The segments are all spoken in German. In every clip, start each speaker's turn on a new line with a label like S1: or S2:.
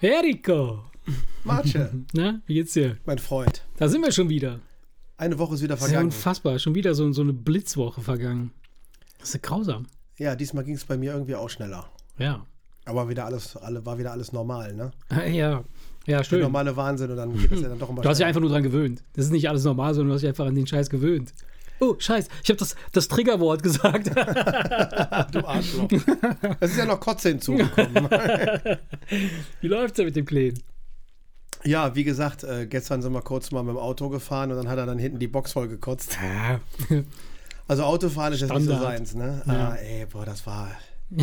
S1: Eriko!
S2: Marce,
S1: Na, wie geht's dir?
S2: mein Freund.
S1: Da sind wir schon wieder.
S2: Eine Woche ist wieder
S1: Das ist ja
S2: vergangen.
S1: unfassbar. Schon wieder so, so eine Blitzwoche vergangen. Das ist ja grausam.
S2: Ja, diesmal ging es bei mir irgendwie auch schneller.
S1: Ja.
S2: Aber wieder alles, alle, war wieder alles normal, ne?
S1: Ja, ja
S2: Der
S1: schön.
S2: normale Wahnsinn und dann geht es ja dann doch immer
S1: Du hast dich einfach nur dran gewöhnt. Das ist nicht alles normal, sondern du hast dich einfach an den Scheiß gewöhnt. Oh, Scheiß. Ich habe das, das Triggerwort gesagt.
S2: Du Arschloch. Es ist ja noch Kotze hinzugekommen.
S1: Wie läuft's denn mit dem Kleinen?
S2: ja, wie gesagt, äh, gestern sind wir kurz mal mit dem Auto gefahren und dann hat er dann hinten die Box voll gekotzt.
S1: Ja.
S2: Also Autofahren ist jetzt nicht so seins, ne?
S1: Ja.
S2: Ah, ey, boah, das war...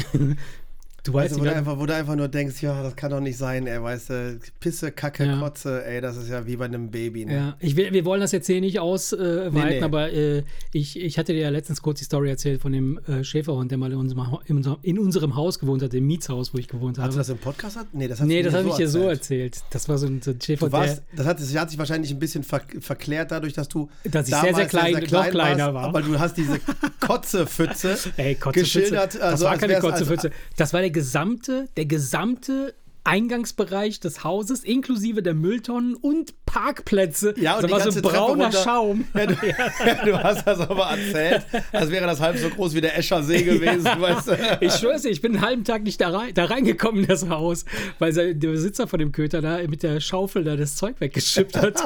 S1: Du
S2: Weißt du, wo, du einfach, wo du einfach nur denkst, ja, das kann doch nicht sein, ey, weißt du, Pisse, Kacke,
S1: Ja.
S2: Kotze, ey, das ist ja wie bei einem Baby, ne?
S1: Ja, ich will, wir wollen das jetzt hier nicht ausweiten,
S2: Nee, nee.
S1: aber äh, ich, ich hatte dir ja letztens kurz die Story erzählt von dem äh, Schäferhund, der mal in unserem, in, unserem, in unserem Haus gewohnt hat, im Mietshaus, wo ich gewohnt
S2: Hast
S1: habe.
S2: du das im Podcast? hat- Nee, das hast
S1: nee, das
S2: mir
S1: habe ich dir so
S2: erzählt.
S1: Das war so ein, so ein Schäferhund,
S2: warst, das hat, das hat sich wahrscheinlich ein bisschen ver, verklärt dadurch, dass du
S1: Dass ich sehr,
S2: damals
S1: sehr klein- noch kleiner war.
S2: Aber du hast diese Kotzepfütze
S1: Ey, Kotzepfütze.
S2: geschildert.
S1: das
S2: Also,
S1: war
S2: als
S1: keine
S2: wär's-
S1: Kotzepfütze. Das war der gesamte, der gesamte Eingangsbereich des Hauses, inklusive der Mülltonnen und Parkplätze.
S2: Ja, und
S1: da
S2: die
S1: war so brauner. Schaum.
S2: Ja, du, du hast das aber erzählt, als wäre das halb so groß wie der Escher See gewesen, weißt du?
S1: Ich schwör's dir, ich bin einen halben Tag nicht da, rein, da reingekommen in das Haus, weil der Besitzer von dem Köter da mit der Schaufel da das Zeug weggeschippt hat.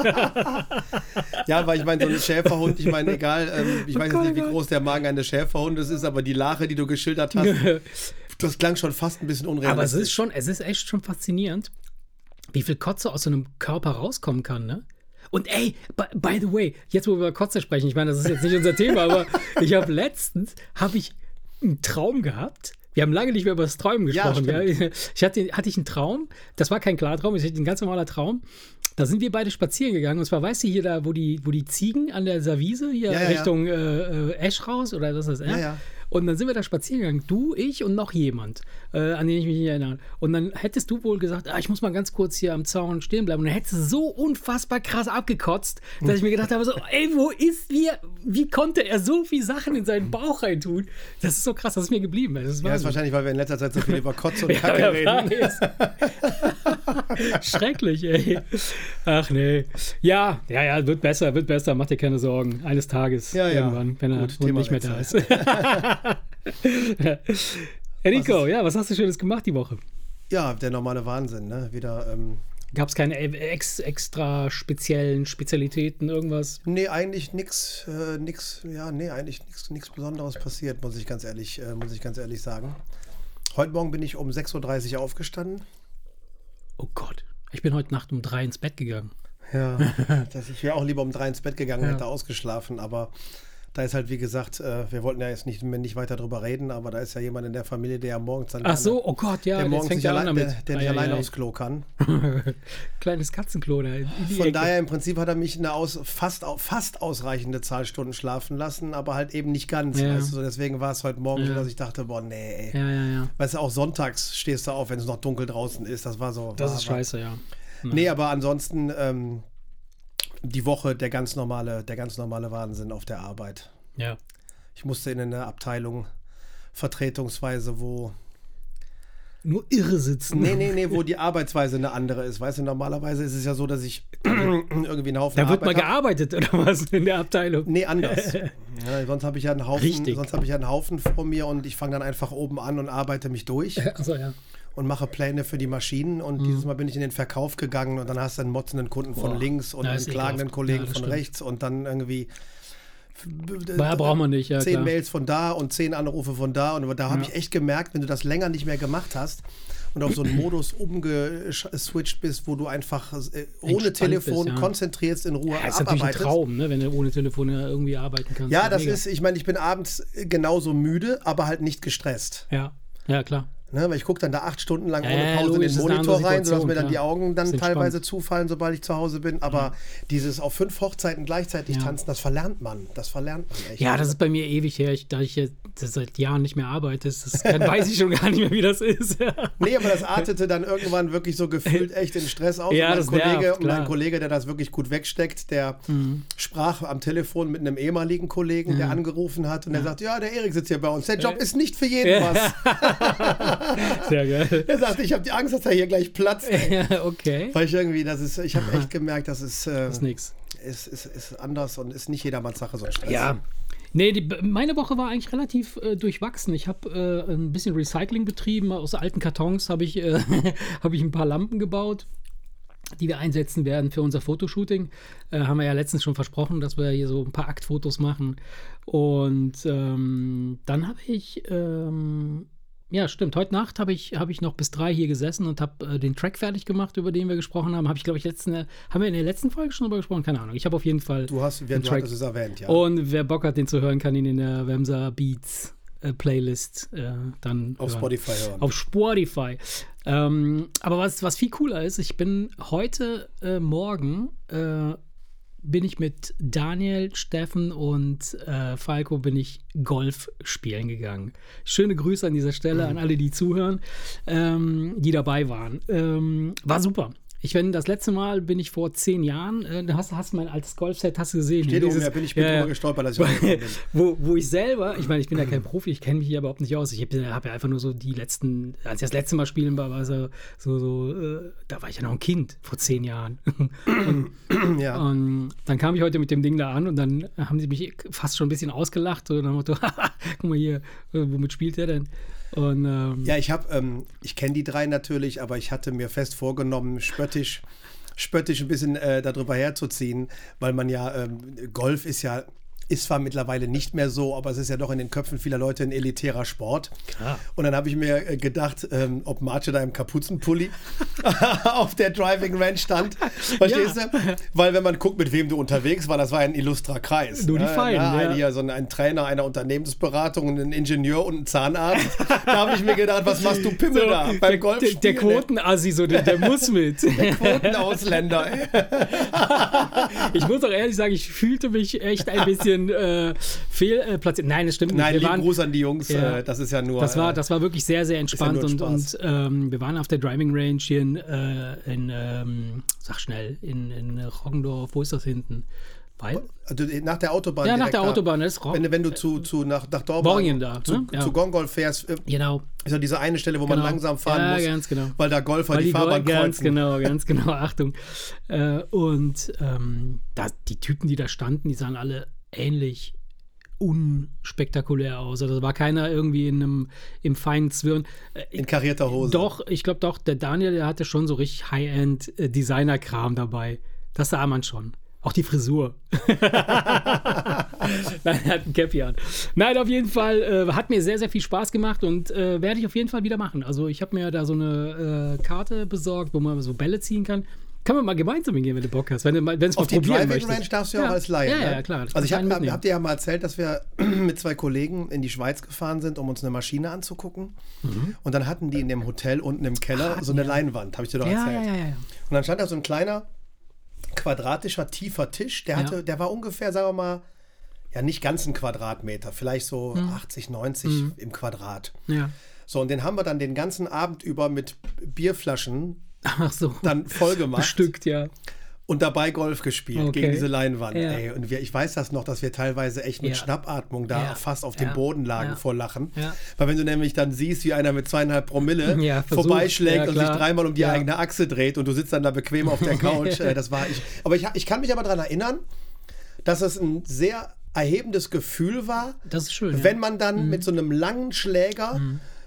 S2: Ja, weil ich meine, so ein Schäferhund, ich meine, egal, ähm, ich weiß jetzt nicht, wie
S1: oh
S2: groß der Magen eines Schäferhundes ist, aber die Lache, die du geschildert hast, das klang schon fast ein bisschen
S1: Aber es
S2: unrealistisch.
S1: ist schon, es ist echt schon faszinierend, wie viel Kotze aus so einem Körper rauskommen kann, ne? Und ey, by, by the way, jetzt wo wir über Kotze sprechen, ich meine, das ist jetzt nicht unser Thema, aber ich habe letztens, habe ich einen Traum gehabt. Wir haben lange nicht mehr über das Träumen gesprochen. Ja, ich hatte, hatte ich einen Traum, das war kein Klartraum, ich hatte ein ganz normaler Traum. Da sind wir beide spazieren gegangen. Und zwar, weißt du, hier da, wo die, wo die Ziegen an der Servise, hier
S2: Ja, ja,
S1: Richtung äh, äh, Esch raus, oder das ist,
S2: Ja, ja.
S1: Und dann sind wir da spazieren gegangen, du, ich und noch jemand, äh, an den ich mich nicht erinnere. Und dann hättest du wohl gesagt, ah, ich muss mal ganz kurz hier am Zaun stehen bleiben. Und dann hättest du so unfassbar krass abgekotzt, dass ich mir gedacht habe, so, ey, wo ist wir? Wie konnte er so viel Sachen in seinen Bauch reintun? Das ist so krass, das ist mir geblieben. Das ist
S2: Ja, das ist wahrscheinlich, weil wir in letzter Zeit so viel über Kotze und
S1: Ja,
S2: Kacke reden.
S1: Schrecklich, ey. Ach nee. Ja, ja, ja, wird besser, wird besser, mach dir keine Sorgen. Eines Tages
S2: Ja, ja.
S1: irgendwann, wenn er
S2: Gut, Thema
S1: nicht mehr da ist. Enrico, ja, was hast du Schönes gemacht die Woche?
S2: Ja, der normale Wahnsinn, ne? Wieder, ähm,
S1: Gab es keine ex extra speziellen Spezialitäten, irgendwas?
S2: nee, eigentlich nix, äh, nix, ja, nee, eigentlich nix Besonderes passiert, muss ich ganz ehrlich, äh, muss ich ganz ehrlich sagen. Heute Morgen bin ich um 6.30 Uhr aufgestanden.
S1: Oh Gott, ich bin heute Nacht um drei ins Bett gegangen.
S2: Ja, dass ich wäre auch lieber um drei ins Bett gegangen,
S1: Ja.
S2: hätte ausgeschlafen, aber da ist halt, wie gesagt, äh, wir wollten ja jetzt nicht, nicht weiter drüber reden, aber da ist ja jemand in der Familie, der ja morgens dann
S1: Ach so, oh Gott, ja,
S2: der morgens nicht
S1: ja
S2: allein, der, der nicht
S1: ei,
S2: alleine
S1: ei.
S2: aufs Klo kann.
S1: Kleines Katzenklo da
S2: Von
S1: Ecke.
S2: daher im Prinzip hat er mich eine aus, fast, fast ausreichende Zahl Stunden schlafen lassen, aber halt eben nicht ganz.
S1: Ja.
S2: Weißt du, deswegen war es heute Morgen so,
S1: Ja.
S2: dass ich dachte, boah, nee, ey.
S1: Ja, ja, ja.
S2: Weißt du, auch sonntags stehst du auf, wenn es noch dunkel draußen ist. Das war so.
S1: Das
S2: war,
S1: ist scheiße, ja.
S2: War, nee, aber ansonsten ähm, die Woche der ganz normale, der ganz normale Wahnsinn auf der Arbeit.
S1: Ja.
S2: Ich musste in eine Abteilung vertretungsweise, wo.
S1: Nur irre sitzen.
S2: Nee, nee, nee, wo die Arbeitsweise eine andere ist. Weißt du, normalerweise ist es ja so, dass ich irgendwie einen Haufen
S1: Da wird mal
S2: Arbeit hab.
S1: gearbeitet oder was in der Abteilung?
S2: Nee, anders. ja, sonst habe ich ja einen Haufen,
S1: Richtig.
S2: sonst habe ich ja einen Haufen vor mir und ich fange dann einfach oben an und arbeite mich durch
S1: Achso, ja.
S2: Und mache Pläne für die Maschinen. Und dieses Mal bin ich in den Verkauf gegangen und dann hast du einen motzenden Kunden von
S1: Mhm. Boah,
S2: links und
S1: ja,
S2: einen klagenden
S1: ekelhaft.
S2: Kollegen
S1: Ja,
S2: von
S1: stimmt.
S2: rechts und dann irgendwie
S1: Ja, braucht man nicht, ja,
S2: zehn
S1: klar.
S2: Mails von da und zehn Anrufe von da. Und da habe ich echt gemerkt, wenn du das länger nicht mehr gemacht hast und auf so einen Modus umgeswitcht bist, wo du einfach äh, ohne
S1: Entspannt
S2: Telefon
S1: bist, ja.
S2: konzentriert in Ruhe
S1: Ja, ist natürlich ein
S2: abarbeitest.
S1: Traum, ne, wenn du ohne Telefon ja irgendwie arbeiten kannst.
S2: Ja, das
S1: Mega.
S2: ist, ich meine, ich bin abends genauso müde, aber halt nicht gestresst.
S1: Ja, ja, klar.
S2: Ne? Weil ich gucke dann da acht Stunden lang
S1: Ja,
S2: ohne
S1: ja,
S2: Pause
S1: logisch,
S2: in den Monitor rein, sodass mir dann die. Augen dann teilweise zufallen, sobald ich zu Hause bin. Aber dieses auf fünf Hochzeiten gleichzeitig
S1: Ja.
S2: tanzen, das verlernt man. Das verlernt man echt.
S1: Ja, das ist bei mir ewig her. Ich, da ich jetzt seit Jahren nicht mehr arbeite, das, dann weiß ich schon gar nicht mehr, wie das ist.
S2: Nee, aber das artete dann irgendwann wirklich so gefühlt echt in Stress aus.
S1: Ja,
S2: und mein
S1: das
S2: Kollege,
S1: nervt,
S2: und mein. Kollege, der das wirklich gut wegsteckt, der sprach am Telefon mit einem ehemaligen Kollegen, der angerufen hat und der sagt, ja, der Erik sitzt hier bei uns. Der Job ist nicht für jeden was.
S1: Sehr geil.
S2: Er sagte, ich habe die Angst, dass er hier gleich platzt.
S1: Ja, okay.
S2: Weil ich irgendwie, das ist, ich habe echt gemerkt, das ist, äh,
S1: Das ist nix.
S2: ist, ist, ist anders und ist nicht jedermanns Sache, so ein Stress.
S1: Ja. Nee, die, meine Woche war eigentlich relativ äh, durchwachsen. Ich habe äh, ein bisschen Recycling betrieben. Aus alten Kartons habe ich, äh, hab ich ein paar Lampen gebaut, die wir einsetzen werden für unser Fotoshooting. Äh, haben wir ja letztens schon versprochen, dass wir hier so ein paar Aktfotos machen. Und ähm, dann habe ich. Ähm, ja, stimmt. Heute Nacht habe ich, hab ich noch bis drei hier gesessen und habe äh, den Track fertig gemacht, über den wir gesprochen haben. Habe ich, glaube ich, letzten, haben wir in der letzten Folge schon drüber gesprochen? Keine Ahnung. Ich habe auf jeden Fall.
S2: Du hast, wer,
S1: den
S2: du
S1: Track-
S2: hattest es erwähnt, ja.
S1: Und wer Bock hat, den zu hören, kann ihn in der Wemser Beats äh, Playlist äh, dann
S2: auf
S1: hören.
S2: Spotify hören.
S1: Auf Spotify. Ähm, aber was, was viel cooler ist, ich bin heute äh, Morgen äh, bin ich mit Daniel, Steffen und äh, Falco bin ich Golf spielen gegangen. Schöne Grüße an dieser Stelle an alle, die zuhören, ähm, die dabei waren. Ähm, war super. Ich bin das letzte Mal bin ich vor zehn Jahren, äh, du hast, hast mein altes Golfset, hast du gesehen?
S2: Steht
S1: Dieses-
S2: oben, ja, bin ich drüber gestolpert, als ich bin.
S1: wo, wo ich selber, ich meine, ich bin ja kein Profi, ich kenne mich hier überhaupt nicht aus. Ich habe hab ja einfach nur so die letzten, als ich das letzte Mal spielen war, war so, so, so äh, da war ich ja noch ein Kind, vor zehn Jahren.
S2: Ja.
S1: Und dann kam ich heute mit dem Ding da an und dann haben sie mich fast schon ein bisschen ausgelacht. So nach dem Motto, guck mal hier, äh, womit spielt der denn? Und ähm,
S2: Ja, ich habe, ähm, ich kenne die drei natürlich, aber ich hatte mir fest vorgenommen, spöttisch, spöttisch ein bisschen äh, darüber herzuziehen, weil man ja, ähm, Golf ist ja, ist zwar mittlerweile nicht mehr so, aber es ist ja doch in den Köpfen vieler Leute ein elitärer Sport.
S1: Klar.
S2: Und dann habe ich mir äh, gedacht, ähm, ob Marce da im Kapuzenpulli auf der Driving Range stand. Verstehst
S1: Ja.
S2: du? Weil wenn man guckt, mit wem du unterwegs war, das war ein illustrer Kreis.
S1: Nur die
S2: ne?
S1: Feinen,
S2: Ja, ein, hier, so ein, ein Trainer einer Unternehmensberatung, ein Ingenieur und ein Zahnarzt. da habe ich mir gedacht, was machst du Pimmel da beim
S1: der,
S2: Golf?
S1: der, der Quotenassi, so, der, der muss mit.
S2: Quotenausländer. ey.
S1: Ich muss auch ehrlich sagen, ich fühlte mich echt ein bisschen äh, fehlplatziert. Nein, das stimmt nicht.
S2: Nein,
S1: wir
S2: lieben
S1: waren,
S2: Gruß an die Jungs.
S1: Ja.
S2: Äh, das ist ja nur.
S1: das, war,
S2: äh,
S1: das war wirklich sehr, sehr entspannt
S2: nur
S1: und, und ähm, wir waren auf der Driving Range hier in, äh, in ähm, sag schnell, in, in Roggendorf. Wo ist das hinten? Weil?
S2: also nach der Autobahn.
S1: Ja, nach der
S2: da.
S1: Autobahn, das ist Ro
S2: Wenn, du- wenn du zu, zu nach, nach Dortmund
S1: da,
S2: zu,
S1: ne? Ja.
S2: zu Gongol fährst, äh,
S1: Genau.
S2: ist ja diese eine Stelle, wo man
S1: Genau.
S2: langsam fahren
S1: Ja,
S2: muss,
S1: ganz genau.
S2: weil da Golfer
S1: Weil
S2: die,
S1: die
S2: Fahrbahn
S1: ganz
S2: kreuzen.
S1: genau, ganz genau, Achtung. Äh, und ähm, da, die Typen, die da standen, die sahen alle ähnlich unspektakulär aus. Also da war keiner irgendwie in einem im feinen Zwirn. Äh,
S2: In karierter Hose.
S1: Doch, ich glaube doch, der Daniel, der hatte schon so richtig High-End äh, Designer-Kram dabei. Das sah man schon. Auch die Frisur. Nein, er hat ein Cappy an. Nein, auf jeden Fall äh, hat mir sehr, sehr viel Spaß gemacht und äh, werde ich auf jeden Fall wieder machen. Also ich habe mir da so eine äh, Karte besorgt, wo man so Bälle ziehen kann. Kann man mal gemeinsam hingehen, wenn du Bock hast, wenn du mal, wenn es mal
S2: Auf die
S1: probieren
S2: Driving
S1: möchtest.
S2: Range darfst du ja, auch als Laie.
S1: Ja,
S2: ne?
S1: ja, klar.
S2: Also ich habe hab dir ja mal erzählt, dass wir mit zwei Kollegen in die Schweiz gefahren sind, um uns eine Maschine anzugucken.
S1: Mhm.
S2: Und dann hatten die in dem Hotel unten im Keller so eine Leinwand, habe ich dir doch
S1: ja,
S2: erzählt.
S1: ja, ja, ja.
S2: Und dann stand da so ein kleiner, quadratischer, tiefer Tisch. Der, hatte,
S1: Ja.
S2: der war ungefähr, sagen wir mal, ja nicht ganz ein Quadratmeter, vielleicht so
S1: Mhm.
S2: 80, 90 im Quadrat.
S1: ja.
S2: So, und den haben wir dann den ganzen Abend über mit Bierflaschen
S1: Ach so.
S2: dann voll gemacht
S1: Bestückt, ja.
S2: und dabei Golf gespielt
S1: Okay.
S2: gegen diese Leinwand.
S1: Ja.
S2: Ey. Und wir, ich weiß das noch, dass wir teilweise echt mit
S1: Ja.
S2: Schnappatmung da
S1: Ja.
S2: fast auf dem Boden lagen vor Lachen.
S1: Ja.
S2: Weil wenn du nämlich dann siehst, wie einer mit zweieinhalb Promille vorbeischlägt und sich dreimal um die eigene Achse dreht und du sitzt dann da bequem auf der Couch, äh, das war ich. Aber ich, ich kann mich aber daran erinnern, dass es ein sehr erhebendes Gefühl war,
S1: Das ist schön.
S2: wenn man dann
S1: Mhm.
S2: mit so einem langen Schläger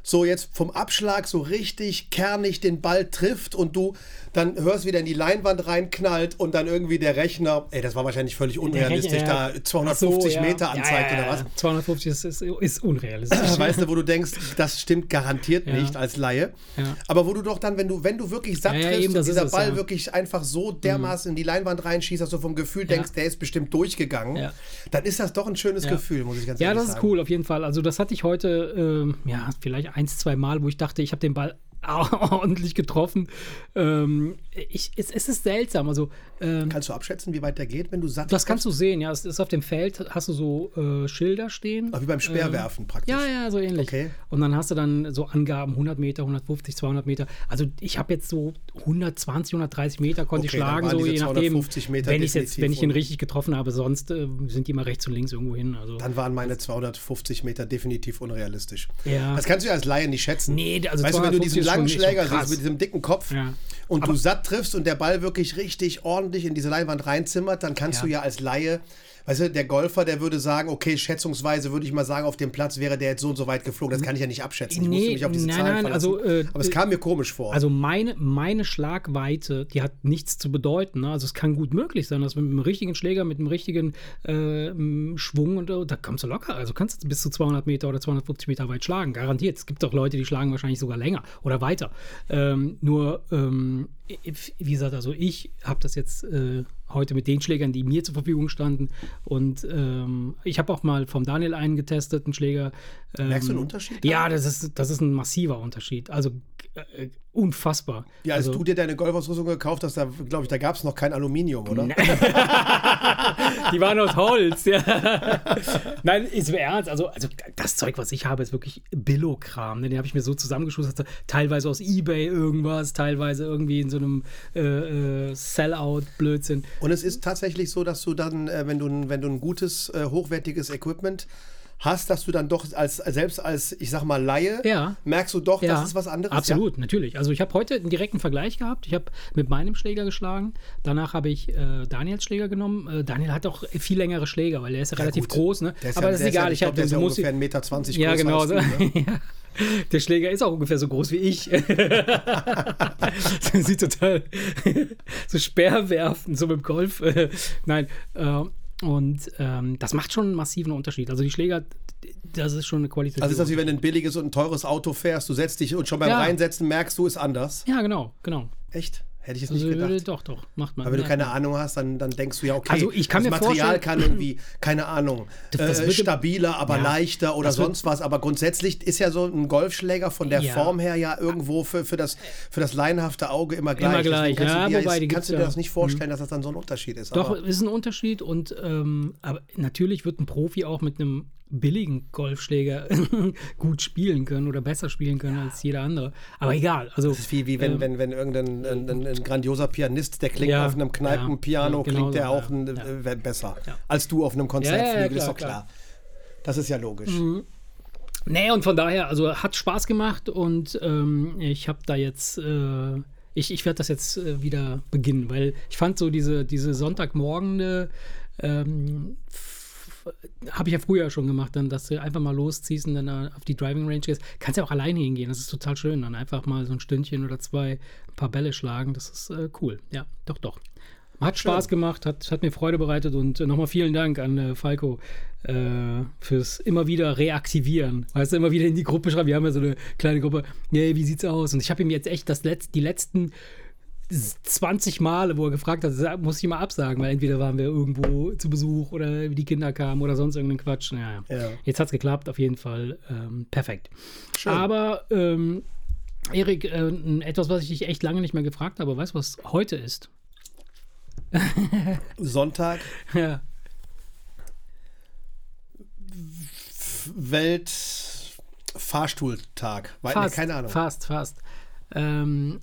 S2: so jetzt vom Abschlag so richtig kernig den Ball trifft und du dann hörst, wie der in die Leinwand reinknallt und dann irgendwie der Rechner, ey, das war wahrscheinlich völlig unrealistisch,
S1: Rechner,
S2: da 250
S1: Ach so, ja.
S2: Meter
S1: Ja,
S2: anzeigt
S1: ja, ja,
S2: oder was.
S1: ja. 250 ist, ist, ist unrealistisch.
S2: Weißt du, wo du denkst, das stimmt garantiert
S1: Ja.
S2: nicht als Laie.
S1: Ja.
S2: Aber wo du doch dann, wenn du, wenn du wirklich satt
S1: Ja, ja,
S2: triffst
S1: eben,
S2: und dieser
S1: es,
S2: Ball
S1: ja. Mhm.
S2: wirklich einfach so dermaßen in die Leinwand reinschießt, dass du vom Gefühl denkst, der ist bestimmt durchgegangen,
S1: Ja.
S2: dann ist das doch ein schönes
S1: Ja.
S2: Gefühl, muss ich ganz
S1: Ja,
S2: ehrlich
S1: das ist
S2: sagen.
S1: cool, auf jeden Fall. Also das hatte ich heute, ähm, ja, vielleicht eins, zwei Mal, wo ich dachte, ich habe den Ball ordentlich getroffen. Ähm, ich, es, es ist seltsam. Also, ähm,
S2: Kannst du abschätzen, wie weit der geht, wenn du satt
S1: das kannst du sehen, ja. Es ist auf dem Feld, hast du so äh, Schilder stehen.
S2: Ach, wie beim Speerwerfen praktisch.
S1: Ja, ja, so ähnlich.
S2: Okay.
S1: Und dann hast du dann so Angaben 100 Meter, 150, 200 Meter. Also ich habe jetzt so 120, 130 Meter konnte
S2: Okay,
S1: ich schlagen, so je nachdem,
S2: 250 Meter
S1: wenn ich jetzt, wenn ich ihn richtig getroffen habe. Sonst äh, sind die immer rechts und links irgendwo hin. Also
S2: Dann waren meine 250 Meter definitiv unrealistisch.
S1: Ja.
S2: Das kannst du ja als Laie nicht schätzen.
S1: Nee, also
S2: weißt du, wenn du
S1: 250
S2: diesen
S1: ist schon-
S2: langen
S1: ist schon
S2: Schläger
S1: krass.
S2: siehst mit diesem dicken Kopf
S1: Ja.
S2: und du satt triffst und der Ball wirklich richtig ordentlich in diese Leinwand reinzimmert, dann kannst
S1: Ja.
S2: du ja als Laie, weißt du, der Golfer, der würde sagen, okay, schätzungsweise würde ich mal sagen, auf dem Platz wäre der jetzt so und so weit geflogen. Das kann ich ja nicht abschätzen. Ich musste
S1: Nee,
S2: mich auf diese
S1: nein,
S2: Zahlen
S1: nein,
S2: verlassen.
S1: also, äh,
S2: Aber es kam mir komisch vor.
S1: Also meine, meine Schlagweite, die hat nichts zu bedeuten. Ne? Also es kann gut möglich sein, dass mit einem richtigen Schläger, mit einem richtigen äh, Schwung und äh, da kommst du locker. Also kannst du bis zu 200 Meter oder 250 Meter weit schlagen, garantiert. Es gibt auch Leute, die schlagen wahrscheinlich sogar länger oder weiter. Ähm, nur, ähm, wie gesagt, also ich habe das jetzt äh, heute mit den Schlägern, die mir zur Verfügung standen und ähm, ich habe auch mal vom Daniel einen getestet, einen Schläger. Ähm,
S2: Merkst du einen Unterschied?
S1: Ja, das ist, das ist ein massiver Unterschied. Also äh, unfassbar.
S2: ja, als
S1: also,
S2: du dir deine Golfausrüstung gekauft hast, da glaube ich, da gab es noch kein Aluminium, oder?
S1: Die waren aus Holz, ja. Nein, ist mir ernst. Also, also das Zeug, was ich habe, ist wirklich Billo-Kram. Ne? Den habe ich mir so zusammengeschustert. Teilweise aus Ebay irgendwas, teilweise irgendwie in so einem äh, äh, Sellout-Blödsinn.
S2: Und es ist tatsächlich so, dass du dann, äh, wenn, du, ein- wenn du ein gutes, äh, hochwertiges Equipment hast, dass du dann doch als selbst als, ich sag mal, Laie,
S1: Ja.
S2: merkst du doch,
S1: Ja,
S2: das ist was anderes.
S1: Absolut, natürlich. Also ich habe heute einen direkten Vergleich gehabt. Ich habe mit meinem Schläger geschlagen. Danach habe ich äh, Daniels Schläger genommen. Äh, Daniel hat auch viel längere Schläger, weil der ist ja,
S2: Ja,
S1: relativ
S2: gut.
S1: groß. Ne? Aber
S2: ja,
S1: das ist egal.
S2: Ja, ich glaube, der ist ja ungefähr 1,20 Meter 20
S1: Ja, genau.
S2: du, ne?
S1: Ja. Der Schläger ist auch ungefähr so groß wie ich. Sieht total so Speerwerfen, so mit dem Golf. Nein. Äh, und ähm, das macht schon einen massiven Unterschied. Also die Schläger, das ist schon eine Qualität.
S2: Also ist das wie wenn du ein billiges und ein teures Auto fährst, du setzt dich und schon beim
S1: Ja.
S2: Reinsetzen merkst du, ist anders.
S1: ja, genau, genau.
S2: Echt? Hätte ich jetzt
S1: Also,
S2: nicht gedacht.
S1: doch, doch, macht man.
S2: Aber wenn du keine Ahnung hast, dann, dann denkst du ja, okay,
S1: Also ich kann
S2: das
S1: mir
S2: Material
S1: vorstellen-
S2: kann irgendwie, keine Ahnung,
S1: das
S2: äh, stabiler, aber
S1: Ja,
S2: leichter oder sonst was. Aber grundsätzlich ist ja so ein Golfschläger von der
S1: Ja.
S2: Form her ja irgendwo für, für, das, für das laienhafte Auge immer gleich.
S1: Immer
S2: Deswegen
S1: gleich,
S2: kannst
S1: ja,
S2: du dir,
S1: wobei
S2: kannst du dir das nicht vorstellen, dass das dann so ein Unterschied ist.
S1: Doch,
S2: aber
S1: ist ein Unterschied und ähm, aber natürlich wird ein Profi auch mit einem billigen Golfschläger gut spielen können oder besser spielen können als jeder andere. Aber egal. Also,
S2: das ist wie, wie wenn, wenn, wenn irgendein ein, ein, ein grandioser Pianist, der klingt
S1: Ja,
S2: auf einem Kneipenpiano,
S1: ja, genau
S2: klingt der
S1: so,
S2: auch
S1: ja,
S2: ein,
S1: ja.
S2: äh, besser
S1: Ja.
S2: als du auf einem Konzert
S1: Ja, ja, ja,
S2: flügelst, ist
S1: klar,
S2: doch klar.
S1: klar.
S2: Das ist ja logisch.
S1: Nee, und von daher, also hat Spaß gemacht und ähm, ich habe da jetzt, äh, ich, ich werde das jetzt äh, wieder beginnen, weil ich fand so diese, diese Sonntagmorgende, ähm, habe ich ja früher schon gemacht, dann, dass du einfach mal losziehst und dann auf die Driving Range gehst. Kannst ja auch alleine hingehen, das ist total schön. Dann einfach mal so ein Stündchen oder zwei ein paar Bälle schlagen, das ist äh, cool. Ja, doch, doch. Hat Spaß gemacht, hat, hat mir Freude bereitet und äh, nochmal vielen Dank an äh, Falco äh, fürs immer wieder reaktivieren. Weißt du, immer wieder in die Gruppe schreiben. Wir haben ja so eine kleine Gruppe. Nee, wie sieht's aus? Und ich habe ihm jetzt echt das Letz-, die letzten 20 Male, wo er gefragt hat, muss ich mal absagen, weil entweder waren wir irgendwo zu Besuch oder die Kinder kamen oder sonst irgendeinen Quatsch. Naja.
S2: Ja.
S1: Jetzt hat's geklappt, auf jeden Fall. Ähm, perfekt.
S2: Schön.
S1: Aber ähm, Erik, äh, etwas, was ich dich echt lange nicht mehr gefragt habe, weißt du, was heute ist?
S2: Sonntag,
S1: Ja.
S2: Weltfahrstuhltag. Wei- nee,
S1: Fast,
S2: keine Ahnung.
S1: Fast, fast. Ähm,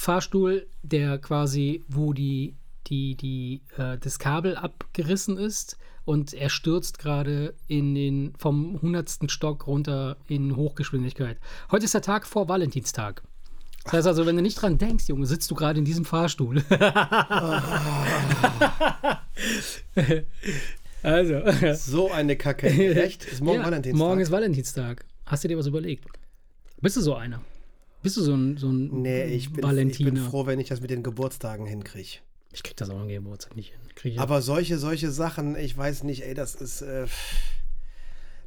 S1: Fahrstuhl, der quasi, wo die, die, die, äh, das Kabel abgerissen ist und er stürzt gerade in den vom hundertsten Stock runter in Hochgeschwindigkeit. Heute ist der Tag vor Valentinstag. Das heißt also, wenn du nicht dran denkst, Junge, sitzt du gerade in diesem Fahrstuhl. also.
S2: So eine Kacke. Echt? Ist morgen
S1: Ja,
S2: Valentinstag?
S1: Morgen ist Valentinstag. Hast du dir was überlegt? Bist du so einer? Bist du so ein, so ein
S2: Nee, ich bin, ich
S1: Valentiner?
S2: bin froh, wenn ich das mit den Geburtstagen hinkriege.
S1: Ich krieg das auch am Geburtstag nicht hin. Ich
S2: Aber solche, solche Sachen, ich weiß nicht, ey, das ist. Äh,